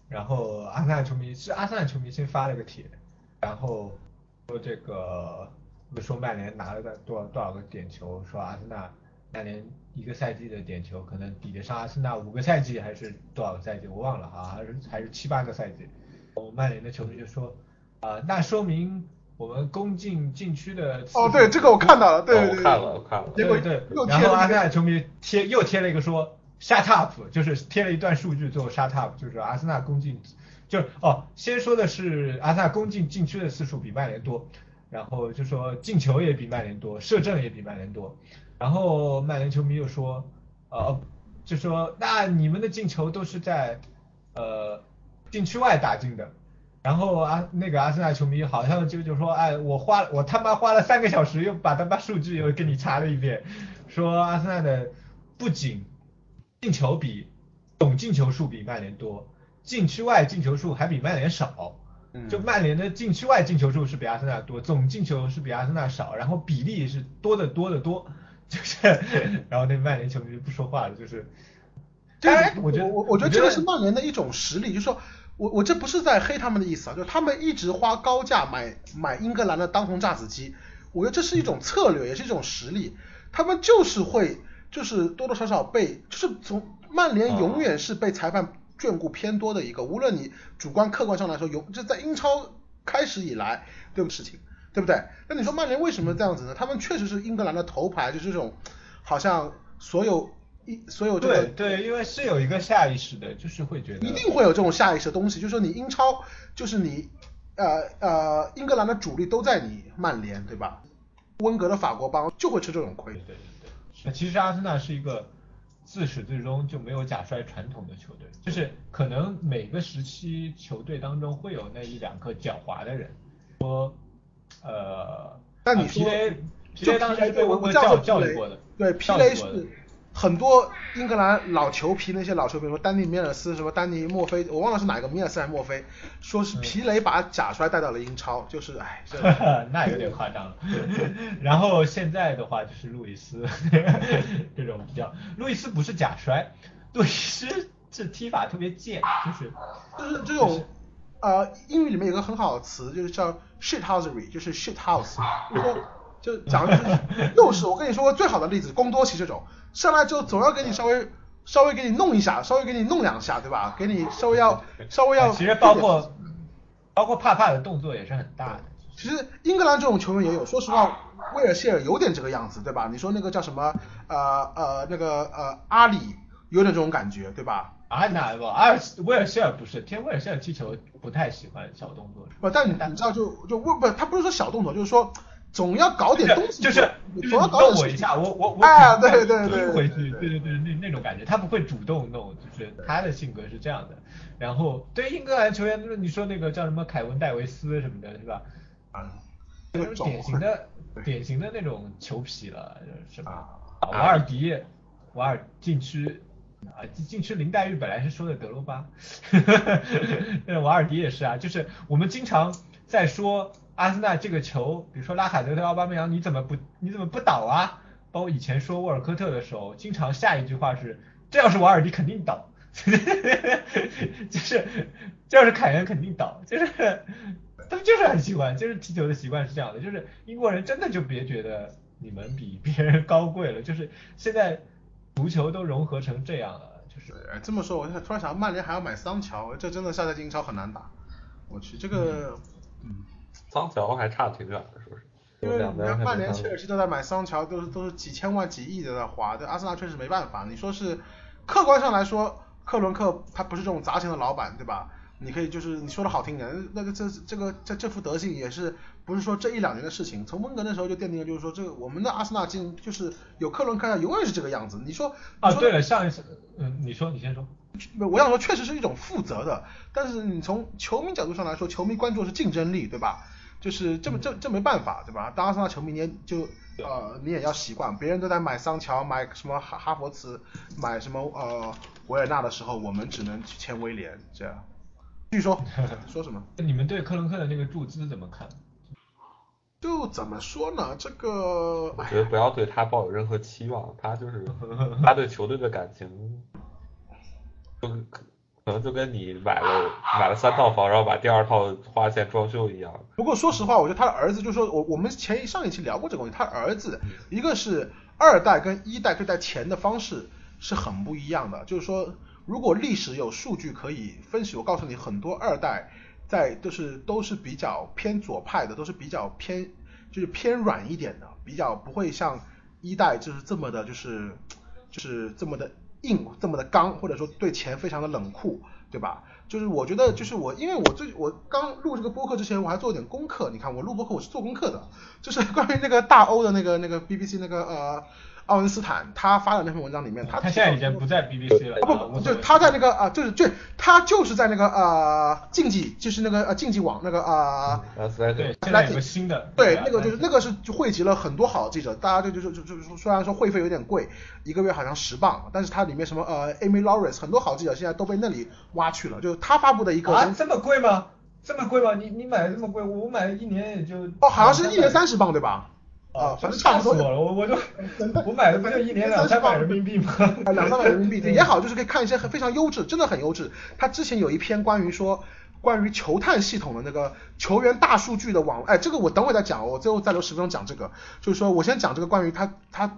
然后阿森纳球迷是阿森纳球迷先发了个帖，然后说这个说曼联拿了个多少多少个点球，说阿森纳曼联一个赛季的点球可能比得上阿森纳五个赛季还是多少个赛季我忘了啊，还是还是七八个赛季，我曼联的球迷就说啊那说明。我们攻进禁区的哦，对，这个我看到了，对对对，我看了，我看了，对对，然后阿森纳球迷贴又贴了一个说 shut up，就是贴了一段数据，最后 shut up，就是阿森纳攻进，就是哦，先说的是阿森纳攻进禁区的次数比曼联多，然后就说进球也比曼联多，射正也比曼联多，然后曼联球迷又说，呃，就说那你们的进球都是在呃禁区外打进的。然后啊那个阿森纳球迷好像就就说，哎，我花我他妈花了三个小时，又把他妈数据又给你查了一遍，说阿森纳的不仅进球比总进球数比曼联多，禁区外进球数还比曼联少，就曼联的禁区外进球数是比阿森纳多，总进球是比阿森纳少，然后比例是多的多的多，就是，然后那曼联球迷就不说话了，就是，当然我觉得我我觉得这个是曼联的一种实力，就是说。我我这不是在黑他们的意思啊，就是他们一直花高价买买英格兰的当红炸子鸡，我觉得这是一种策略，也是一种实力。他们就是会，就是多多少少被，就是从曼联永远是被裁判眷顾偏多的一个，无论你主观客观上来说，有就在英超开始以来这种事情，对不对？那你说曼联为什么这样子呢？他们确实是英格兰的头牌，就是这种好像所有。所有这个对，因为是有一个下意识的，就是会觉得一定会有这种下意识的东西，就是说你英超就是你呃呃英格兰的主力都在你曼联，对吧？温格的法国帮就会吃这种亏。对对对，那其实阿森纳是一个自始至终就没有假摔传统的球队，就是可能每个时期球队当中会有那一两个狡猾的人，说呃，但你说皮雷皮雷当时被温格教教育过的，对皮雷是。很多英格兰老球皮，那些老球皮，说丹尼米尔斯，什么丹尼墨菲，我忘了是哪个米尔斯还是墨菲，说是皮雷把假摔带到了英超，就是哎，那有点夸张了。然后现在的话就是路易斯这种比较，路易斯不是假摔，路易斯这踢法特别贱，就是就是这种呃英语里面有个很好的词，就是叫 shithousery，就是 shit house，就说就讲的就是又是我跟你说过最好的例子，贡多奇这种。上来就总要给你稍微稍微给你弄一下，稍微给你弄两下，对吧？给你稍微要 稍微要。其实包括包括帕帕的动作也是很大的。其实英格兰这种球员也有，说实话，威尔希尔有点这个样子，对吧？你说那个叫什么呃呃那个呃阿里有点这种感觉，对吧？啊哪不阿尔威尔希尔不是，天威尔希尔踢球不太喜欢小动作。不，但你你知道就就不不，他不是说小动作，就是说。总要搞点东西，就是总要搞点我一下，我我我哎，对对对，回去，对对对，那那种感觉，他不会主动弄，就是他的性格是这样的。然后对英格兰球员，你说那个叫什么凯文戴维斯什么的，是吧？啊，就是典型的典型的那种球皮了，是吧？瓦尔迪，瓦尔禁区啊，禁区林黛玉本来是说的德罗巴，那瓦尔迪也是啊，就是我们经常在说。阿森纳这个球，比如说拉卡德特奥巴梅扬，你怎么不你怎么不倒啊？包括以前说沃尔科特的时候，经常下一句话是这要是瓦尔迪肯定倒，就是这要是凯恩肯定倒，就是他们就是很喜欢，就是踢球的习惯是这样的，就是英国人真的就别觉得你们比别人高贵了，就是现在足球都融合成这样了。哎，这么说，我就突然想，曼联还要买桑乔，这真的下赛季英超很难打。我去，这个，嗯，桑乔还差挺远的，是不是？因为你看曼联、切尔西都在买桑乔，都是都是几千万、几亿的在花，对阿森纳确实没办法。你说是客观上来说，克伦克他不是这种砸钱的老板，对吧？你可以就是你说的好听点，那个这这个这这副德行也是不是说这一两年的事情，从温格那时候就奠定了，就是说这个我们的阿森纳进就是有克伦克永远是这个样子。你说啊，对了，上一次嗯，你说你先说，我想说确实是一种负责的，但是你从球迷角度上来说，球迷关注的是竞争力，对吧？就是这么这这没办法，对吧？当阿森纳球迷你就呃你也要习惯，别人都在买桑乔、买什么哈哈弗茨、买什么呃维尔纳的时候，我们只能去签威廉这样。继续说，说什么？你们对克伦克的那个注资怎么看？就怎么说呢？这个我觉得不要对他抱有任何期望，他就是他对球队的感情，就可能就跟你买了买了三套房，然后把第二套花钱装修一样。不过说实话，我觉得他的儿子，就是说我我们前一上一期聊过这个问题，他儿子一个是二代跟一代对待钱的方式是很不一样的，就是说。如果历史有数据可以分析，我告诉你，很多二代在就是都是比较偏左派的，都是比较偏就是偏软一点的，比较不会像一代就是这么的，就是就是这么的硬，这么的刚，或者说对钱非常的冷酷，对吧？就是我觉得，就是我因为我最我刚录这个播客之前，我还做点功课，你看我录播客我是做功课的，就是关于那个大欧的那个那个 BBC 那个呃。奥恩斯坦他发的那篇文章里面，他他现在已经不在 BBC 了，不不，就他在那个啊，就是就他就是在那个呃竞技，就是那个呃竞技网那个啊，对，现在有个新的，对，那个就是那个是就汇集了很多好记者，大家就就就就就虽然说会费有点贵，一个月好像十磅，但是它里面什么呃 Amy Lawrence 很多好记者现在都被那里挖去了，就是他发布的一个啊这么贵吗？这么贵吗？你你买这么贵，我买一年也就哦好像是一年三十磅对吧？啊，反正差不多了，我我就我买的不就一年两三百人民币吗？两三百人民币也好，就是可以看一些很非常优质，真的很优质。他之前有一篇关于说关于球探系统的那个球员大数据的网，哎，这个我等会再讲，我最后再留十分钟讲这个。就是说我先讲这个关于他他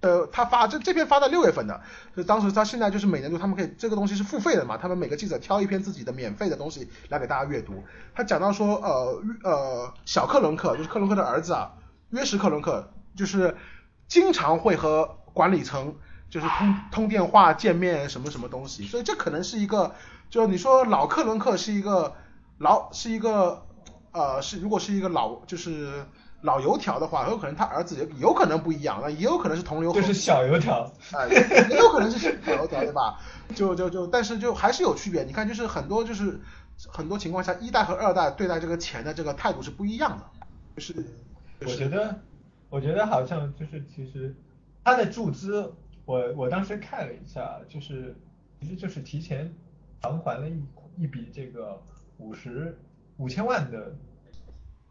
呃他发这这篇发在六月份的，就当时他现在就是每年就他们可以这个东西是付费的嘛，他们每个记者挑一篇自己的免费的东西来给大家阅读。他讲到说呃呃小克伦克就是克伦克的儿子啊。约什克伦克就是经常会和管理层就是通通电话见面什么什么东西，所以这可能是一个，就你说老克伦克是一个老是一个呃是如果是一个老就是老油条的话，有可能他儿子也有可能不一样，那也有可能是同流合污。就是小油条，哎，也有可能是小油条对吧？就就就但是就还是有区别，你看就是很多就是很多情况下一代和二代对待这个钱的这个态度是不一样的，就是。我觉得，我觉得好像就是其实他的注资，我我当时看了一下，就是其实就是提前偿还了一一笔这个五十五千万的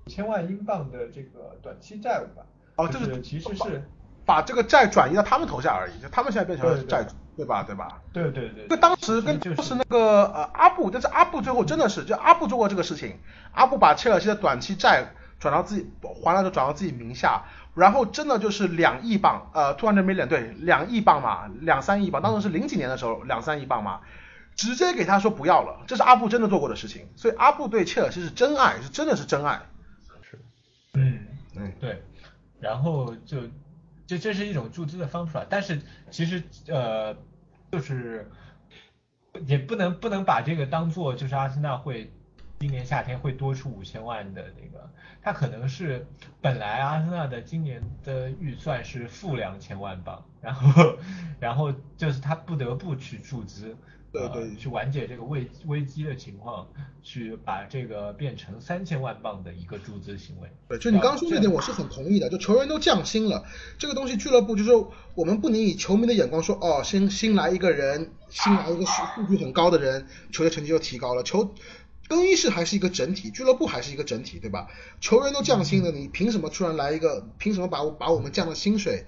五千万英镑的这个短期债务吧。哦，这个其实是把这个债转移到他们头下而已，就他们现在变成了债主，对吧？对吧？对对对。就当时跟就是那个呃阿布，但是阿布最后真的是就阿布做过这个事情，阿布把切尔西的短期债。转到自己还了就转到自己名下，然后真的就是两亿镑，呃，突然就没脸对，两亿镑嘛，两三亿镑，当时是零几年的时候，两三亿镑嘛，直接给他说不要了，这是阿布真的做过的事情，所以阿布对切尔西是真爱，是真的是真爱。是，嗯嗯对，然后就这这是一种注资的方法，但是其实呃就是也不能不能把这个当做就是阿森纳会。今年夏天会多出五千万的那个，他可能是本来阿森纳的今年的预算是负两千万镑，然后然后就是他不得不去注资，对对，去缓解这个危危机的情况，去把这个变成三千万镑的一个注资行为。对，就你刚刚说这点，我是很同意的。就球员都降薪了，这个东西俱乐部就是我们不能以球迷的眼光说，哦，新新来一个人，新来一个数数据很高的人，球队成绩就提高了，球。更衣室还是一个整体，俱乐部还是一个整体，对吧？球员都降薪了，你凭什么突然来一个？凭什么把我把我们降的薪水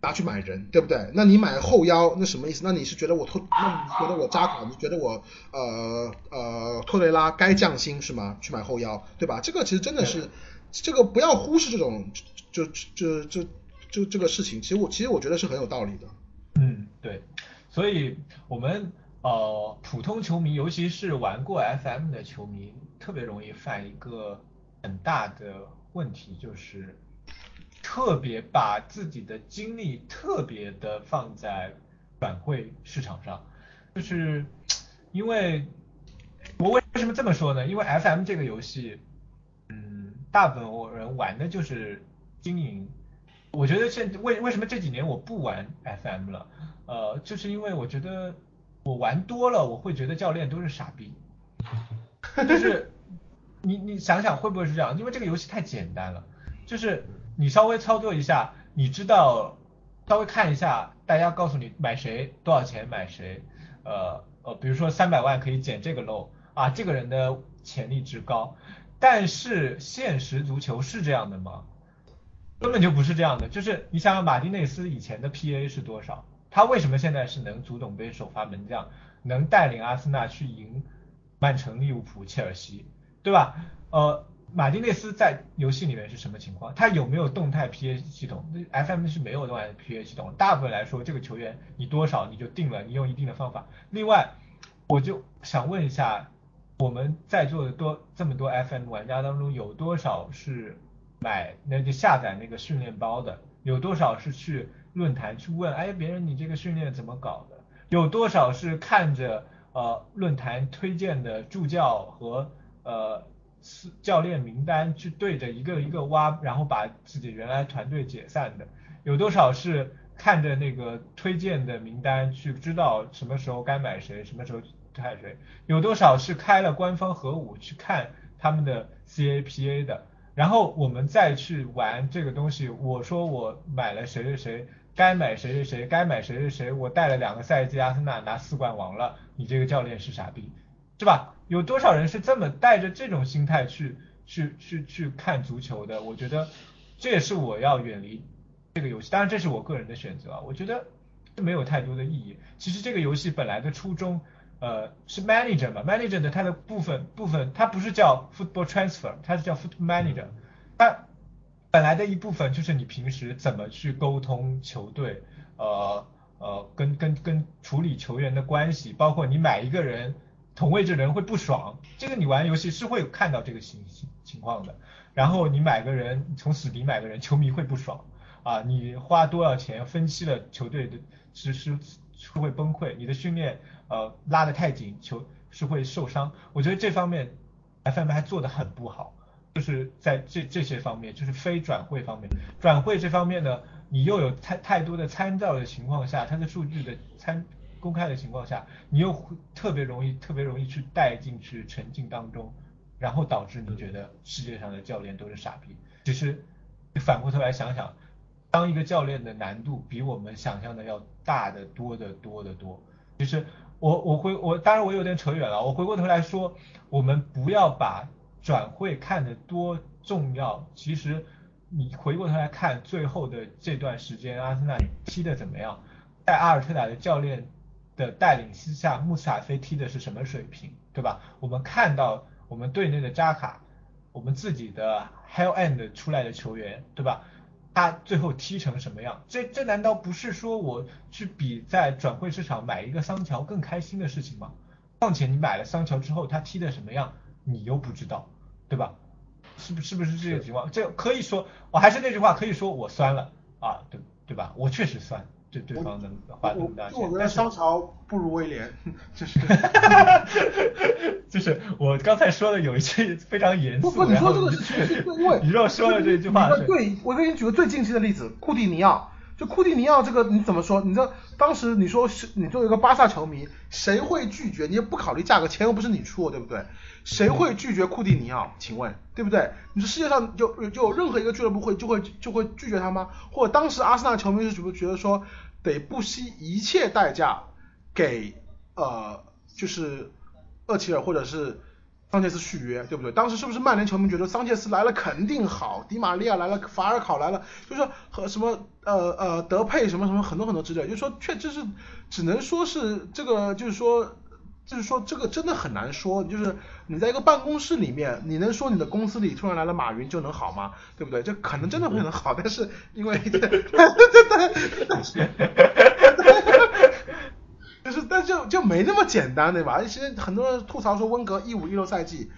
拿去买人，对不对？那你买后腰，那什么意思？那你是觉得我托，那你觉得我扎卡，你觉得我呃呃托雷拉该降薪是吗？去买后腰，对吧？这个其实真的是，这个不要忽视这种就就就就这个事情，其实我其实我觉得是很有道理的。嗯，对，所以我们呃普通球迷，尤其是玩过 FM 的球迷，特别容易犯一个很大的问题，就是。特别把自己的精力特别的放在转会市场上，就是 因为我为什么这么说呢？因为 FM 这个游戏，嗯，大部分人玩的就是经营。我觉得现为为什么这几年我不玩 FM 了？呃，就是因为我觉得我玩多了，我会觉得教练都是傻逼。就是你你想想会不会是这样？因为这个游戏太简单了，就是。你稍微操作一下，你知道，稍微看一下，大家告诉你买谁多少钱买谁，呃呃，比如说三百万可以捡这个漏啊，这个人的潜力值高，但是现实足球是这样的吗？根本就不是这样的，就是你想想马丁内斯以前的 PA 是多少，他为什么现在是能足总杯首发门将，能带领阿森纳去赢曼城、利物浦、切尔西，对吧？呃。马丁内斯在游戏里面是什么情况？他有没有动态 PA 系统？FM 是没有动态 PA 系统。大部分来说，这个球员你多少你就定了，你用一定的方法。另外，我就想问一下，我们在座的多这么多 FM 玩家当中，有多少是买那就下载那个训练包的？有多少是去论坛去问，哎，别人你这个训练怎么搞的？有多少是看着呃论坛推荐的助教和呃？教练名单去对着一个一个挖，然后把自己原来团队解散的，有多少是看着那个推荐的名单去知道什么时候该买谁，什么时候看谁？有多少是开了官方核武去看他们的 CAPA 的？然后我们再去玩这个东西。我说我买了谁谁谁，该买谁谁谁，该买谁谁谁，我带了两个赛季阿森纳拿四冠王了，你这个教练是傻逼，是吧？有多少人是这么带着这种心态去去去去看足球的？我觉得这也是我要远离这个游戏。当然这是我个人的选择，我觉得这没有太多的意义。其实这个游戏本来的初衷，呃，是 manager 嘛，manager 的它的部分部分，它不是叫 football transfer，它是叫 football manager。它本来的一部分就是你平时怎么去沟通球队，呃呃，跟跟跟处理球员的关系，包括你买一个人。同位置的人会不爽，这个你玩游戏是会看到这个情情情况的。然后你买个人，从死敌买个人，球迷会不爽啊！你花多少钱分析了球队的，是是是会崩溃。你的训练呃拉得太紧，球是会受伤。我觉得这方面 FM 还做得很不好，就是在这这些方面，就是非转会方面，转会这方面呢，你又有太太多的参照的情况下，它的数据的参。公开的情况下，你又特别容易、特别容易去带进去沉浸当中，然后导致你觉得世界上的教练都是傻逼。其实反过头来想想，当一个教练的难度比我们想象的要大得多得多得多。其实我我回我当然我有点扯远了，我回过头来说，我们不要把转会看得多重要。其实你回过头来看最后的这段时间，阿森纳踢的怎么样？在阿尔特塔的教练。的带领之下，穆斯塔菲踢的是什么水平，对吧？我们看到我们队内的扎卡，我们自己的 Hell End 出来的球员，对吧？他最后踢成什么样？这这难道不是说我去比在转会市场买一个桑乔更开心的事情吗？况且你买了桑乔之后，他踢的什么样，你又不知道，对吧？是不是不是这个情况？这可以说，我还是那句话，可以说我酸了啊，对对吧？我确实酸。对对方的花那么大钱，我觉得商朝不如威廉，就是 就是我刚才说的有一句非常严肃，不不，你说这个是确实，因为你若说了这句话，对，我给你举个最近期的例子，库蒂尼奥，就库蒂尼奥这个你怎么说？你知道当时你说是，你作为一个巴萨球迷，谁会拒绝？你也不考虑价格，钱又不是你出，对不对？谁会拒绝库蒂尼奥？请问，对不对？你说世界上就就任何一个俱乐部会就会就会拒绝他吗？或者当时阿森纳球迷是觉不觉得说得不惜一切代价给呃就是厄齐尔或者是桑切斯续约，对不对？当时是不是曼联球迷觉得桑切斯来了肯定好，迪玛利亚来了，法尔考来了，就是说和什么呃呃德佩什么什么很多很多之类，就是说确实是只能说是这个就是说就是说这个真的很难说，就是你在一个办公室里面，你能说你的公司里突然来了马云就能好吗？对不对？这可能真的会能好，但是因为对对对。就是，但就就没那么简单，对吧？其实很多人吐槽说，温格一五一六赛季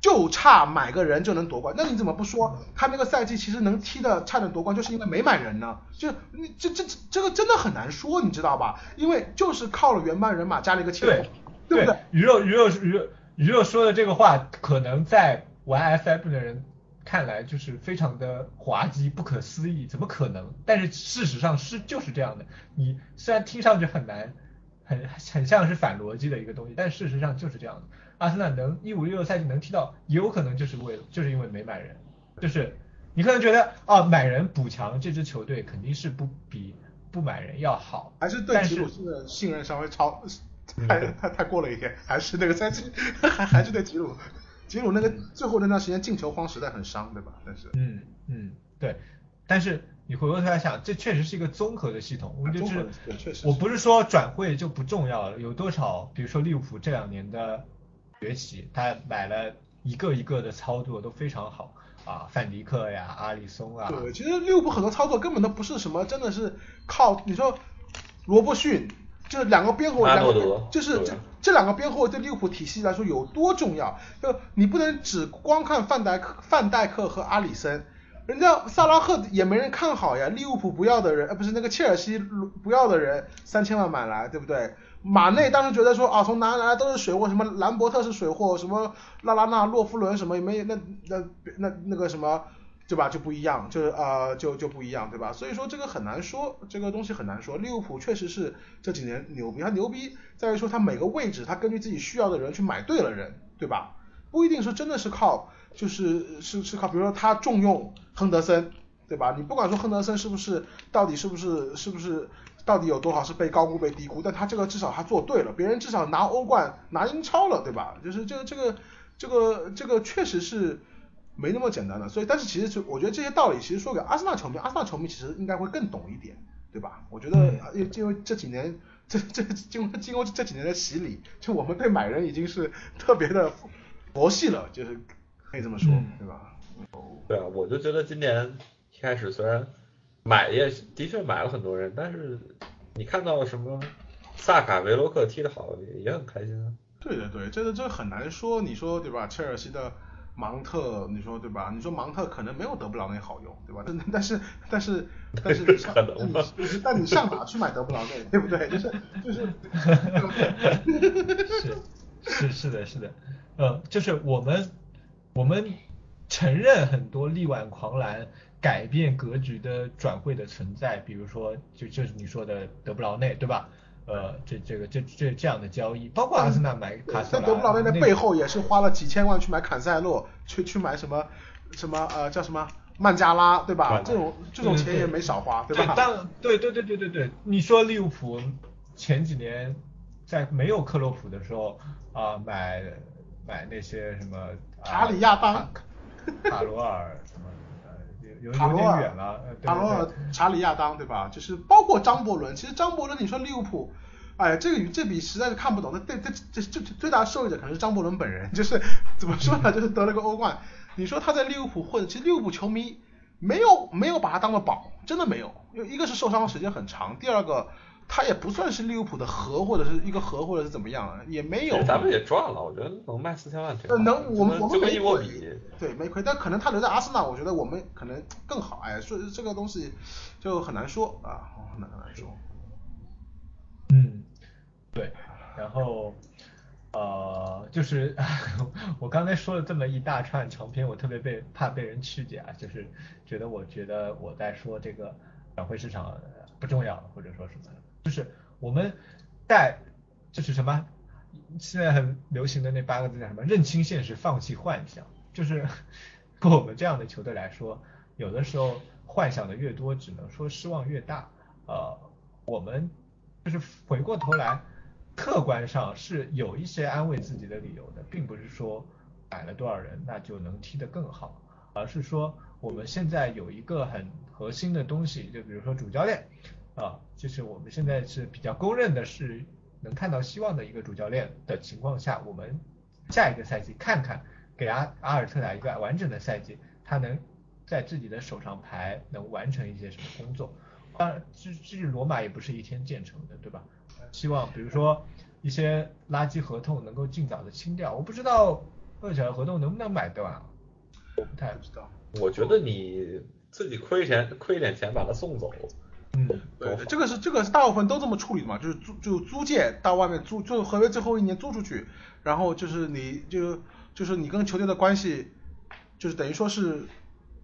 就差买个人就能夺冠，那你怎么不说他那个赛季其实能踢的差点夺冠，就是因为没买人呢？就你这这这个真的很难说，你知道吧？因为就是靠了原班人马加了一个切尔，对不对？鱼肉鱼肉鱼肉鱼肉说的这个话，可能在玩 F F 的人看来就是非常的滑稽、不可思议，怎么可能？但是事实上是就是这样的。你虽然听上去很难。很很像是反逻辑的一个东西，但事实上就是这样的。阿森纳能一五一六赛季能踢到，有可能就是为了就是因为没买人，就是你可能觉得啊买人补强这支球队肯定是不比不买人要好，还是对吉鲁斯的信任稍微超太太太过了一点，还是那个赛季还还是对吉鲁吉鲁那个最后那段时间进球荒实在很伤，对吧？但是嗯嗯对，但是。你回过头来想，这确实是一个综合的系统。我们就是，我不是说转会就不重要了，有多少，比如说利物浦这两年的崛起，他买了一个一个的操作都非常好啊，范迪克呀，阿里松啊。对，其实利物浦很多操作根本都不是什么，真的是靠你说罗伯逊，就是两个边后卫，就是这这两个边后卫对利物浦体系来说有多重要？就你不能只光看范戴克、范戴克和阿里森。人家萨拉赫也没人看好呀，利物浦不要的人，呃不是那个切尔西不要的人，三千万买来，对不对？马内当时觉得说啊，从哪来都是水货，什么兰伯特是水货，什么拉拉纳、洛夫伦什么也没那那那那个什么，对吧？就不一样，就是呃就就不一样，对吧？所以说这个很难说，这个东西很难说。利物浦确实是这几年牛逼，他牛逼在于说他每个位置他根据自己需要的人去买对了人，对吧？不一定说真的是靠。就是是是靠，比如说他重用亨德森，对吧？你不管说亨德森是不是到底是不是是不是到底有多少是被高估被低估，但他这个至少他做对了，别人至少拿欧冠拿英超了，对吧？就是这个这个这个这个确实是没那么简单的，所以但是其实就我觉得这些道理其实说给阿森纳球迷，阿森纳球迷其实应该会更懂一点，对吧？我觉得因因为这几年这这经过经过这几年的洗礼，就我们对买人已经是特别的佛系了，就是。可以这么说，对吧？对啊，我就觉得今年一开始虽然买也的确买了很多人，但是你看到什么萨卡、维罗克踢得好，也很开心啊。对对对，这个这很难说，你说对吧？切尔西的芒特，你说对吧？你说芒特可能没有德布劳内好用，对吧？但 但是但是但是你上你但你上哪去买德布劳内，对不对？就是就是。是是是的是的，呃，就是我们。我们承认很多力挽狂澜、改变格局的转会的存在，比如说就就是你说的德布劳内，对吧？呃，这这个这这这样的交易，包括阿森纳买卡塞拉，德布劳内的背后也是花了几千万去买坎塞洛，去去买什么什么呃叫什么曼加拉，对吧？这种这种钱也没少花，对吧？但对对对对对对，你说利物浦前几年在没有克洛普的时候啊买。买那些什么查理亚当、卡罗尔什么呃有有点远了，卡罗尔、查理亚当对吧？就是包括张伯伦，其实张伯伦你说利物浦，哎，这个这笔实在是看不懂。那对这这这最大受益者可能是张伯伦本人，就是怎么说呢？就是得了个欧冠。你说他在利物浦混，其实利物浦球迷没有没有把他当做宝，真的没有。因为一个是受伤时间很长，第二个。他也不算是利物浦的核，或者是一个核，或者是怎么样，也没有。咱们也赚了，我觉得能卖四千万挺。能，我们我们没亏。对，没亏，但可能他留在阿森纳，我觉得我们可能更好。哎，所以这个东西就很难说啊，很难很难说。嗯，对，然后呃，就是 我刚才说了这么一大串长篇，我特别被怕被人曲解啊，就是觉得我觉得我在说这个转会市场不重要，或者说什么。就是我们带就是什么现在很流行的那八个字叫什么？认清现实，放弃幻想。就是 跟我们这样的球队来说，有的时候幻想的越多，只能说失望越大。呃，我们就是回过头来，客观上是有一些安慰自己的理由的，并不是说买了多少人，那就能踢得更好，而是说我们现在有一个很核心的东西，就比如说主教练啊，就是我们现在是比较公认的是能看到希望的一个主教练的情况下，我们下一个赛季看看给阿阿尔特塔一个完整的赛季，他能在自己的手上牌能完成一些什么工作。当然，这这罗马也不是一天建成的，对吧？希望比如说一些垃圾合同能够尽早的清掉。我不知道二小的合同能不能买断，我不太知道。我觉得你自己亏钱亏点钱把他送走。嗯，对，这个是这个是大部分都这么处理的嘛，就是租就租借到外面租，就合约最后一年租出去，然后就是你就就是你跟球队的关系，就是等于说是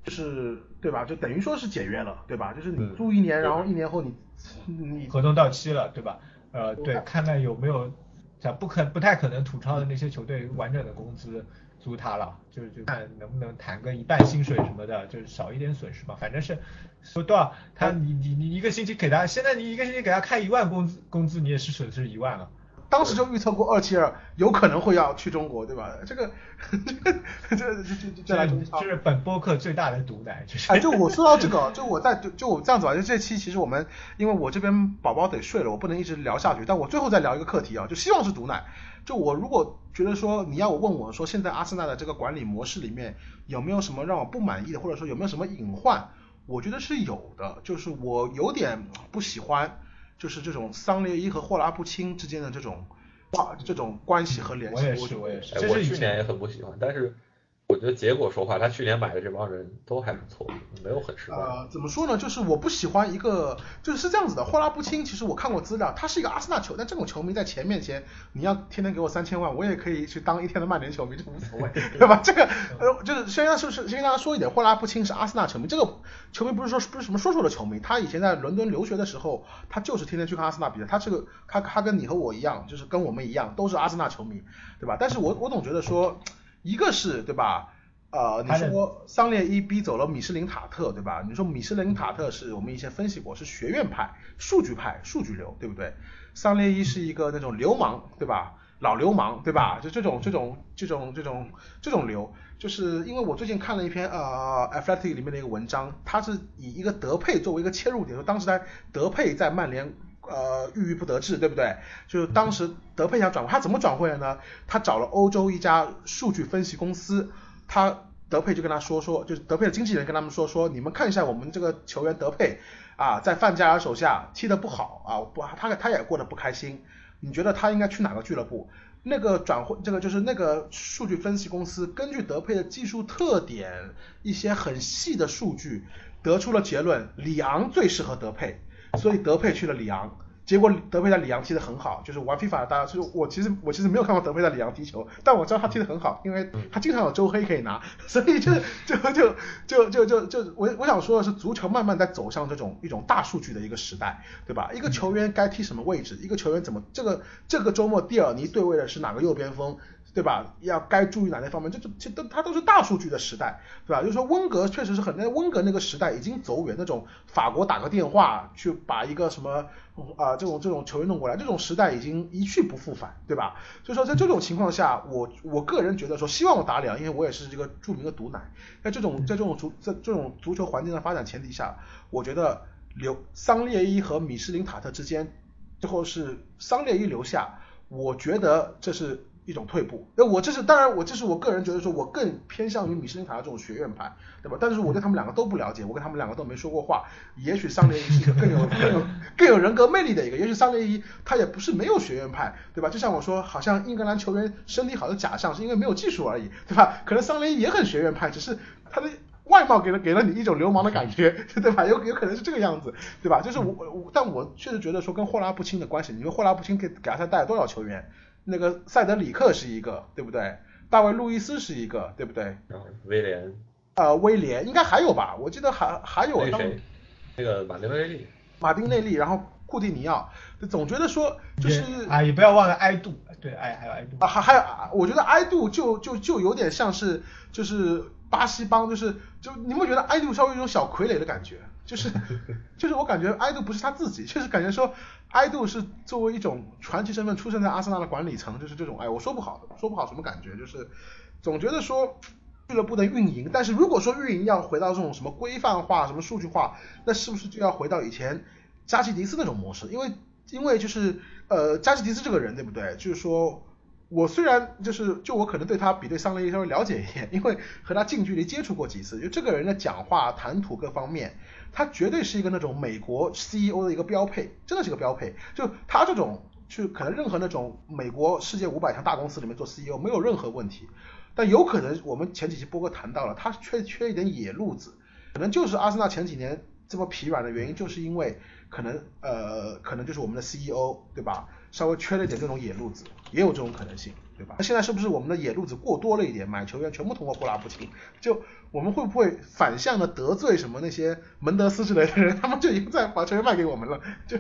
就。是，对吧？就等于说是解约了，对吧？就是你租一年，然后一年后你你合同到期了，对吧？呃，对，看看有没有，咱不可不太可能吐槽的那些球队完整的工资租他了，就是就看能不能谈个一半薪水什么的，就是少一点损失嘛。反正是说多少，他你你你一个星期给他，现在你一个星期给他开一万工资工资，你也是损失一万了。当时就预测过二七二有可能会要去中国，对吧？这个，这这这这来中超，这是本播客最大的毒奶，就是。哎，就我说到这个，就我在就就我这样子吧，就这期其实我们因为我这边宝宝得睡了，我不能一直聊下去，但我最后再聊一个课题啊，就希望是毒奶。就我如果觉得说你要我问我说现在阿森纳的这个管理模式里面有没有什么让我不满意的，或者说有没有什么隐患，我觉得是有的，就是我有点不喜欢。就是这种桑列伊和霍拉布钦之间的这种，这种关系和联系，我也是，我也是。我去年也很不喜欢，但是。我觉得结果说话，他去年买的这帮人都还不错，没有很失败。呃，怎么说呢？就是我不喜欢一个，就是是这样子的。霍拉布钦，其实我看过资料，他是一个阿森纳球，但这种球迷在钱面前，你要天天给我三千万，我也可以去当一天的曼联球迷，这无所谓，对吧？这个呃，就是先让是不是先跟大家说一点，霍拉布钦是阿森纳球迷，这个球迷不是说不是什么说说的球迷，他以前在伦敦留学的时候，他就是天天去看阿森纳比赛，他这个他他跟你和我一样，就是跟我们一样，都是阿森纳球迷，对吧？但是我我总觉得说。一个是对吧？呃，你说桑列伊逼走了米什林塔特，对吧？你说米什林塔特是我们以前分析过，是学院派、数据派、数据流，对不对？桑列伊是一个那种流氓，对吧？老流氓，对吧？就这种这种这种这种这种流，就是因为我最近看了一篇呃 Athletic 里面的一个文章，他是以一个德佩作为一个切入点，说当时在德佩在曼联。呃，郁郁不得志，对不对？就是当时德佩想转会，他怎么转会的呢？他找了欧洲一家数据分析公司，他德佩就跟他说说，就是德佩的经纪人跟他们说说，你们看一下我们这个球员德佩啊，在范加尔手下踢得不好啊，不，他他也过得不开心。你觉得他应该去哪个俱乐部？那个转会，这个就是那个数据分析公司根据德佩的技术特点，一些很细的数据，得出了结论，里昂最适合德佩。所以德佩去了里昂，结果德佩在里昂踢得很好，就是玩 FIFA 的大家，就是我其实我其实没有看过德佩在里昂踢球，但我知道他踢得很好，因为他经常有周黑可以拿，所以就就就就就就就我我想说的是，足球慢慢在走向这种一种大数据的一个时代，对吧？一个球员该踢什么位置，一个球员怎么这个这个周末蒂尔尼对位的是哪个右边锋？对吧？要该注意哪些方面？这这其实都它都是大数据的时代，对吧？就是说温格确实是很，那温格那个时代已经走远，那种法国打个电话去把一个什么啊这种这种球员弄过来，这种时代已经一去不复返，对吧？所以说在这种情况下，我我个人觉得说，希望我打脸，因为我也是这个著名的毒奶，在这种在这种足在这种足球环境的发展前提下，我觉得留桑列伊和米斯林塔特之间，最后是桑列伊留下，我觉得这是。一种退步，那我这是当然，我这是我个人觉得说，我更偏向于米施林塔的这种学院派，对吧？但是我对他们两个都不了解，我跟他们两个都没说过话。也许桑列伊是一个更有更有更有人格魅力的一个，也许桑列伊他也不是没有学院派，对吧？就像我说，好像英格兰球员身体好的假象是因为没有技术而已，对吧？可能桑列伊也很学院派，只是他的外貌给了给了你一种流氓的感觉，对吧？有有可能是这个样子，对吧？就是我我，但我确实觉得说跟霍拉布钦的关系，你说霍拉布钦给给阿森带了多少球员？那个塞德里克是一个，对不对？大卫路易斯是一个，对不对？威廉。呃，威廉应该还有吧？我记得还还有。那谁？那个马丁内利。马丁内利，然后库蒂尼奥，总觉得说就是啊，也不要忘了埃杜，对，埃还有埃杜。啊，还还有，我觉得埃杜就就就有点像是就是巴西帮，就是就你会觉得埃杜稍微有种小傀儡的感觉。就是 就是我感觉埃杜不是他自己，就是感觉说埃杜是作为一种传奇身份出生在阿森纳的管理层，就是这种哎我说不好说不好什么感觉，就是总觉得说俱乐部的运营，但是如果说运营要回到这种什么规范化、什么数据化，那是不是就要回到以前加西迪斯那种模式？因为因为就是呃加西迪斯这个人对不对？就是说。我虽然就是就我可能对他比对桑雷稍微了解一点，因为和他近距离接触过几次。就这个人的讲话、谈吐各方面，他绝对是一个那种美国 CEO 的一个标配，真的是个标配。就他这种，就可能任何那种美国世界五百强大公司里面做 CEO 没有任何问题。但有可能我们前几期波哥谈到了，他缺缺一点野路子，可能就是阿森纳前几年这么疲软的原因，就是因为可能呃可能就是我们的 CEO 对吧？稍微缺了一点这种野路子，也有这种可能性，对吧？那现在是不是我们的野路子过多了一点？买球员全部通过霍拉布钦，就我们会不会反向的得罪什么那些门德斯之类的人？他们就已经在把球员卖给我们了，就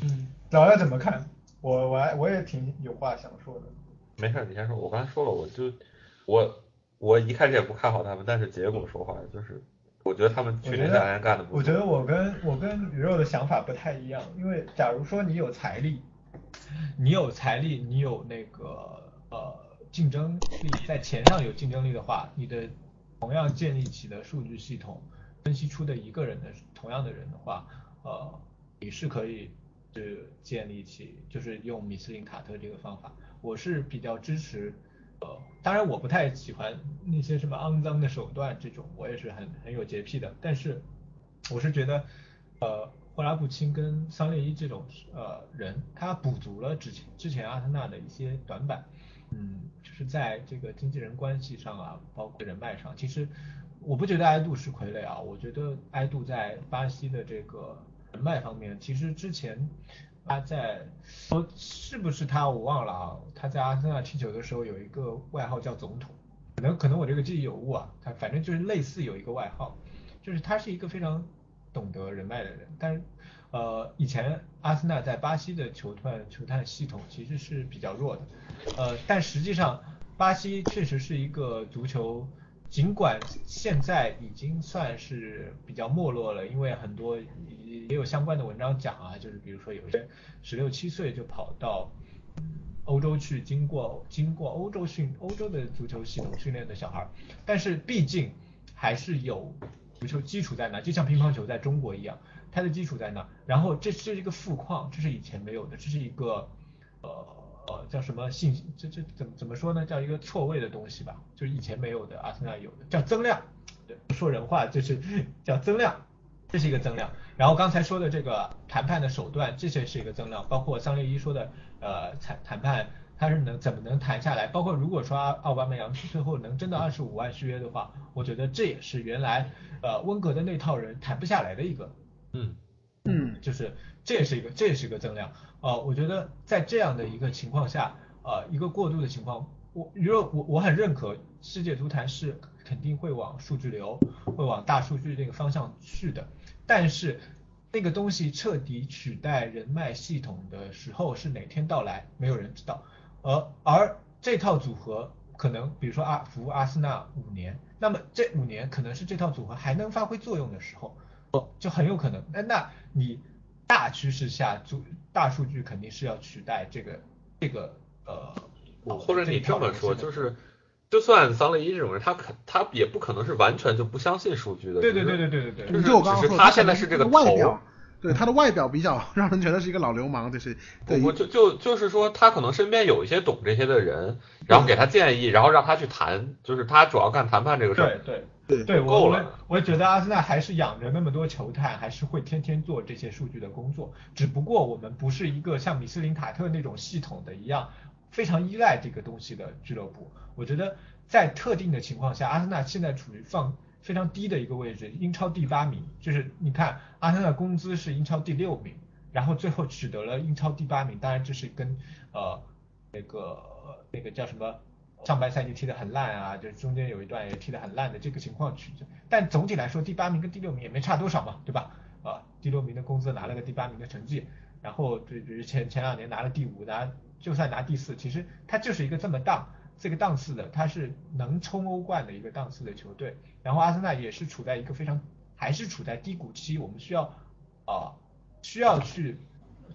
嗯，老要怎么看？我我还我也挺有话想说的。没事，你先说。我刚才说了，我就我我一开始也不看好他们，但是结果说话就是，我觉得他们去年夏天干的不错。我觉得我跟我跟鱼肉的想法不太一样，因为假如说你有财力。你有财力，你有那个呃竞争力，在钱上有竞争力的话，你的同样建立起的数据系统，分析出的一个人的同样的人的话，呃，你是可以是建立起，就是用米斯林卡特这个方法，我是比较支持，呃，当然我不太喜欢那些什么肮脏的手段这种，我也是很很有洁癖的，但是我是觉得，呃。霍拉布钦跟桑列伊这种呃人，他补足了之前之前阿森纳的一些短板，嗯，就是在这个经纪人关系上啊，包括人脉上，其实我不觉得埃杜是傀儡啊，我觉得埃杜在巴西的这个人脉方面，其实之前他在是不是他我忘了啊，他在阿森纳踢球的时候有一个外号叫总统，可能可能我这个记忆有误啊，他反正就是类似有一个外号，就是他是一个非常。懂得人脉的人，但是呃，以前阿森纳在巴西的球探球探系统其实是比较弱的，呃，但实际上巴西确实是一个足球，尽管现在已经算是比较没落了，因为很多也有相关的文章讲啊，就是比如说有些十六七岁就跑到欧洲去，经过经过欧洲训欧洲的足球系统训练的小孩，但是毕竟还是有。足球基础在那？就像乒乓球在中国一样，它的基础在哪？然后这是一个富矿，这是以前没有的，这是一个呃呃叫什么信？这这怎么怎么说呢？叫一个错位的东西吧，就是以前没有的，阿森纳有的，叫增量。对，说人话就是叫增量，这是一个增量。然后刚才说的这个谈判的手段，这些是一个增量，包括桑列一说的呃谈谈判。他是能怎么能谈下来？包括如果说奥巴梅扬最后能真的二十五万续约的话，我觉得这也是原来呃温格的那套人谈不下来的一个，嗯嗯，就是这也是一个这也是一个增量。呃，我觉得在这样的一个情况下，呃一个过渡的情况，我如果我我很认可世界足坛是肯定会往数据流会往大数据那个方向去的，但是那个东西彻底取代人脉系统的时候是哪天到来，没有人知道。而而这套组合可能，比如说阿服阿森纳五年，那么这五年可能是这套组合还能发挥作用的时候，就很有可能。那那你大趋势下，就大数据肯定是要取代这个这个呃，或者你这么说，就是就算桑雷伊这种人，他可他也不可能是完全就不相信数据的。对对对对对对对，就我刚刚说，他现在是这个头。对他的外表比较 让人觉得是一个老流氓，就是对，我就就就是说他可能身边有一些懂这些的人，然后给他建议，然后让他去谈，就是他主要干谈判这个事儿。对对对，够了。我觉得阿森纳还是养着那么多球探，还是会天天做这些数据的工作。只不过我们不是一个像米斯林卡特那种系统的一样，非常依赖这个东西的俱乐部。我觉得在特定的情况下，阿森纳现在处于放。非常低的一个位置，英超第八名，就是你看阿森纳工资是英超第六名，然后最后取得了英超第八名，当然这是跟呃那个那个叫什么上半赛季踢得很烂啊，就是中间有一段也踢得很烂的这个情况取，但总体来说第八名跟第六名也没差多少嘛，对吧？啊，第六名的工资拿了个第八名的成绩，然后对比如前前两年拿了第五，拿就算拿第四，其实他就是一个这么档。这个档次的，他是能冲欧冠的一个档次的球队，然后阿森纳也是处在一个非常还是处在低谷期，我们需要啊需要去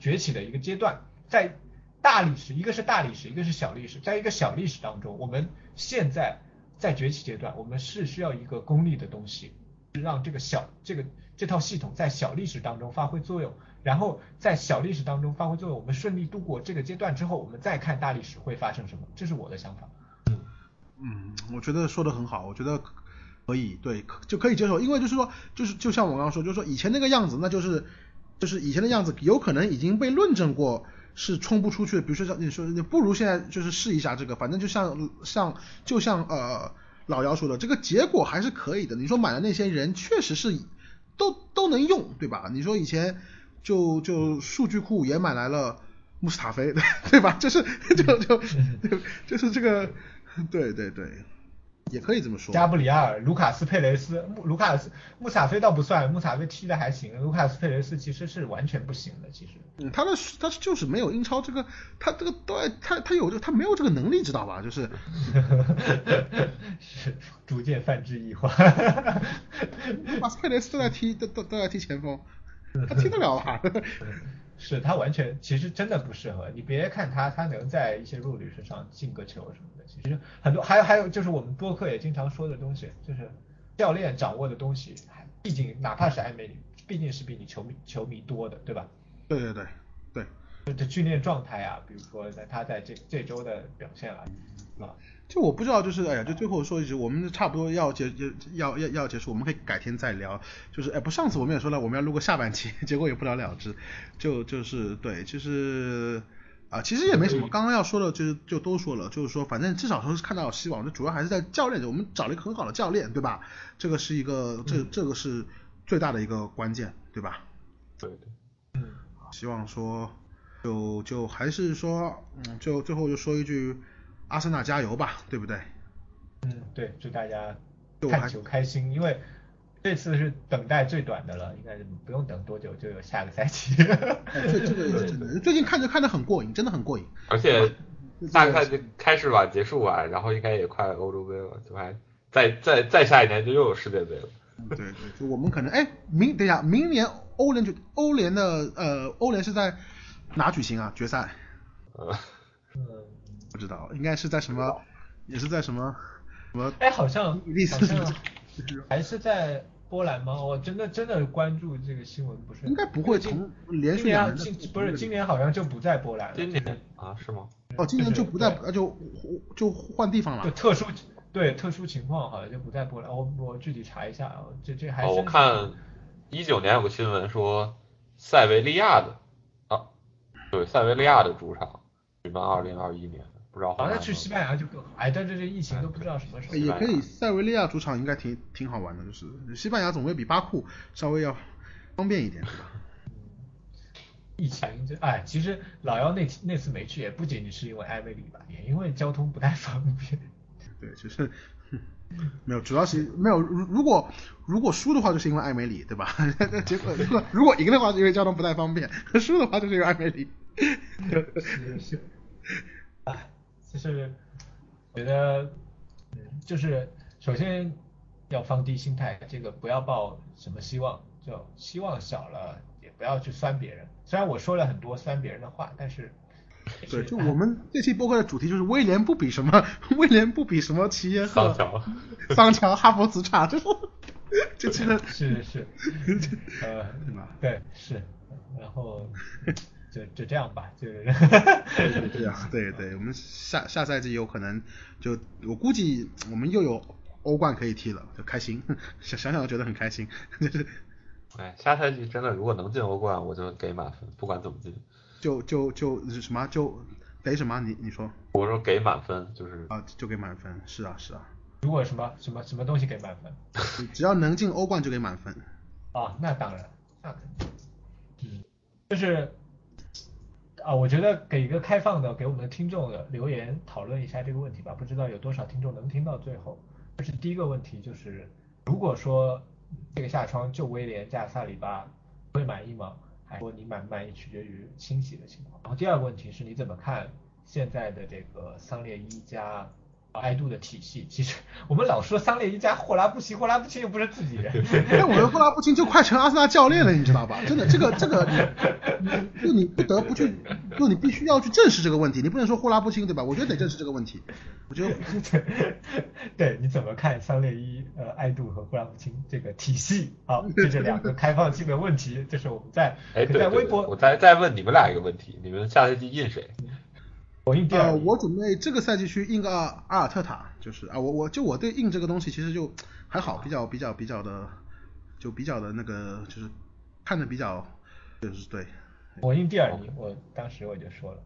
崛起的一个阶段，在大历史，一个是大历史，一个是小历史，在一个小历史当中，我们现在在崛起阶段，我们是需要一个功利的东西，让这个小这个这套系统在小历史当中发挥作用，然后在小历史当中发挥作用，我们顺利度过这个阶段之后，我们再看大历史会发生什么，这是我的想法。嗯嗯，我觉得说的很好，我觉得可以，对，就可以接受，因为就是说，就是就像我刚刚说，就是说以前那个样子，那就是就是以前的样子，有可能已经被论证过是冲不出去的。比如说像你说，你不如现在就是试一下这个，反正就像像就像呃老姚说的，这个结果还是可以的。你说买的那些人确实是都都能用，对吧？你说以前就就数据库也买来了穆斯塔菲，对吧？就是 就就就是这个。对对对，也可以这么说。加布里埃尔、卢卡斯佩雷斯、穆卢卡斯穆萨菲倒不算，穆萨菲踢的还行，卢卡斯佩雷斯其实是完全不行的，其实。嗯，他的他就是没有英超这个，他这个对他他有这他没有这个能力，知道吧？就是。是逐渐泛质异化。卢卡斯佩雷斯都在踢都都都在踢前锋，他踢得了吧？是他完全其实真的不适合你，别看他他能在一些弱旅身上进个球什么的，其实很多还有还有就是我们播客也经常说的东西，就是教练掌握的东西，毕竟哪怕是艾梅里，毕竟是比你球迷球迷多的，对吧？对对对对，这训练状态啊，比如说在他在这这周的表现啊，啊。就我不知道，就是哎呀，就最后说一句，我们差不多要结就要要要结束，我们可以改天再聊。就是哎，不，上次我们也说了，我们要录个下半期，结果也不了了之。就就是对，就是啊，其实也没什么，刚刚要说的就就都说了，就是说反正至少说是看到希望，这主要还是在教练，我们找了一个很好的教练，对吧？这个是一个这这个是最大的一个关键，对吧？对对，嗯，希望说就就还是说，嗯，就最后就说一句。阿森纳加油吧，对不对？嗯，对，祝大家看球开心，因为这次是等待最短的了，应该是不用等多久就有下个赛季。这这个 最近看着看着很过瘾，真的很过瘾。而且大概就开始吧，结束吧，然后应该也快欧洲杯了，就还再再再下一年就又有世界杯了。对对，就我们可能哎明等一下，明年欧联就欧联的呃欧联是在哪举行啊？决赛？呃。不知道，应该是在什么，也是在什么什么？哎，好像好像还是在波兰吗？我真的真的关注这个新闻不是？应该不会从连续两年不是今年好像就不在波兰了。今年啊是吗？哦，今年就不在，就就换地方了。就特殊对特殊情况好像就不在波兰。我我具体查一下，这这还是。我看一九年有个新闻说塞维利亚的啊，对塞维利亚的主场举办二零二一年。不知道，好像去西班牙就更好。哎，但这这疫情都不知道什么时候。也可以，塞维利亚主场应该挺挺好玩的，就是西班牙总归比巴库稍微要方便一点，对吧？疫情这哎，其实老姚那那次没去，也不仅仅是因为埃梅里吧，也因为交通不太方便。对，其实没有，主要是没有。如如果如果输的话，就是因为艾梅里，对吧？结果如果如果赢的话，是因为交通不太方便；输的话，就是因为艾梅里。是是。哎。就是觉得，嗯，就是首先要放低心态，这个不要抱什么希望，就希望小了，也不要去酸别人。虽然我说了很多酸别人的话，但是，对，就我们 这期播客的主题就是威廉不比什么，威廉不比什么齐耶赫、桑乔、桑乔、哈弗茨差，这这真的是是，呃，对是，然后。就就这样吧，就这样，对对，我们下下赛季有可能就我估计我们又有欧冠可以踢了，就开心，想想想都觉得很开心，就是。哎，下赛季真的如果能进欧冠，我就给满分，不管怎么进。就就就什么就给什么？你你说？我说给满分，就是啊，就给满分，是啊是啊。如果什么什么什么东西给满分？只要能进欧冠就给满分。啊，那当然，那肯定，嗯，就是。啊，我觉得给一个开放的，给我们的听众的留言讨论一下这个问题吧。不知道有多少听众能听到最后。这是第一个问题，就是如果说这个下窗就威廉加萨里巴会满意吗？还是说你满不满意取决于清洗的情况？然后第二个问题是你怎么看现在的这个桑列一加爱杜的体系，其实我们老说桑列一加霍拉布齐，霍拉布齐又不是自己人。那我们霍拉布齐就快成阿森纳教练了，你知道吧？真的，这个这个，就你不得不去，就你必须要去正视这个问题，你不能说霍拉布齐对吧？我觉得得正视这个问题。我觉得，对，你怎么看桑列一、呃爱杜和霍拉布齐这个体系？好，这是两个开放性的问题，这是我们在在微博，我再再问你们俩一个问题，你们下赛季印谁？我印第二，我准备这个赛季去印个阿尔特塔，就是啊，我我就我对印这个东西其实就还好，比较比较比较的，就比较的那个，就是看着比较，就是对。我印第二名，我当时我就说了，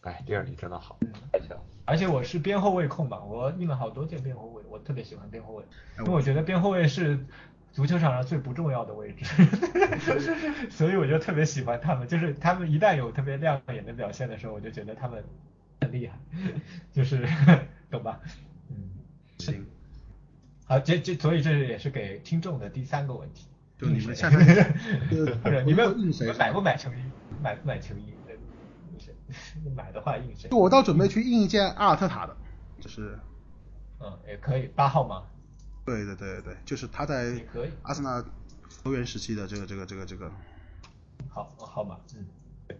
哎，第二名真的好，太强。而且我是边后卫控吧，我印了好多件边后卫，我特别喜欢边后卫，因为我觉得边后卫是足球场上最不重要的位置，所以我就特别喜欢他们，就是他们一旦有特别亮眼的表现的时候，我就觉得他们。很厉害，就是懂吧？嗯，行。好，这这所以这也是给听众的第三个问题。就你们下 面不是你们买不买球衣？买不买球衣？买的话印谁？我倒准备去印一件阿尔特塔的，就是。嗯，也可以，八号吗？对对对对就是他在阿森纳球员时期的这个这个这个这个。好，号码，嗯，对，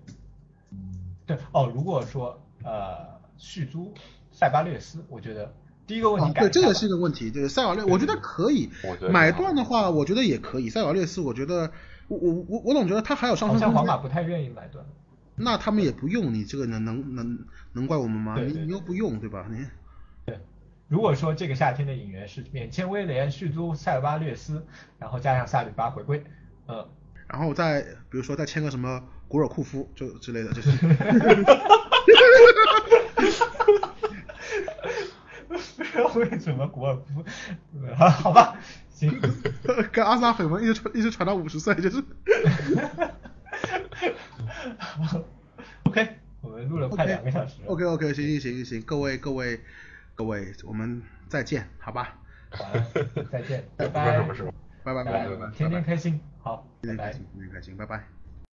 嗯，对，哦，如果说。呃，续租塞巴略斯，我觉得第一个问题对，这个是一个问题，对塞瓦略，我觉得可以，买断的话，我觉得也可以。塞瓦略斯，我觉得我我我我总觉得他还有上升空间。好像皇马不太愿意买断。那他们也不用你这个能能能能怪我们吗？你你又不用，对吧？你对，如果说这个夏天的引援是免签威廉续租塞巴略斯，然后加上萨里巴回归，嗯，然后再比如说再签个什么古尔库夫就之类的，就是。哈哈哈哈哈哈！不知道为什么古尔夫，好 好吧，行，跟阿萨绯闻一直传一直传到五十岁，就是。OK，我们录了快两个小时。OK OK，行行行行，各位各位各位，我们再见，好吧？好，再见，拜拜。拜拜拜拜拜拜，天天开心，好，天天开心，天天开心，拜拜。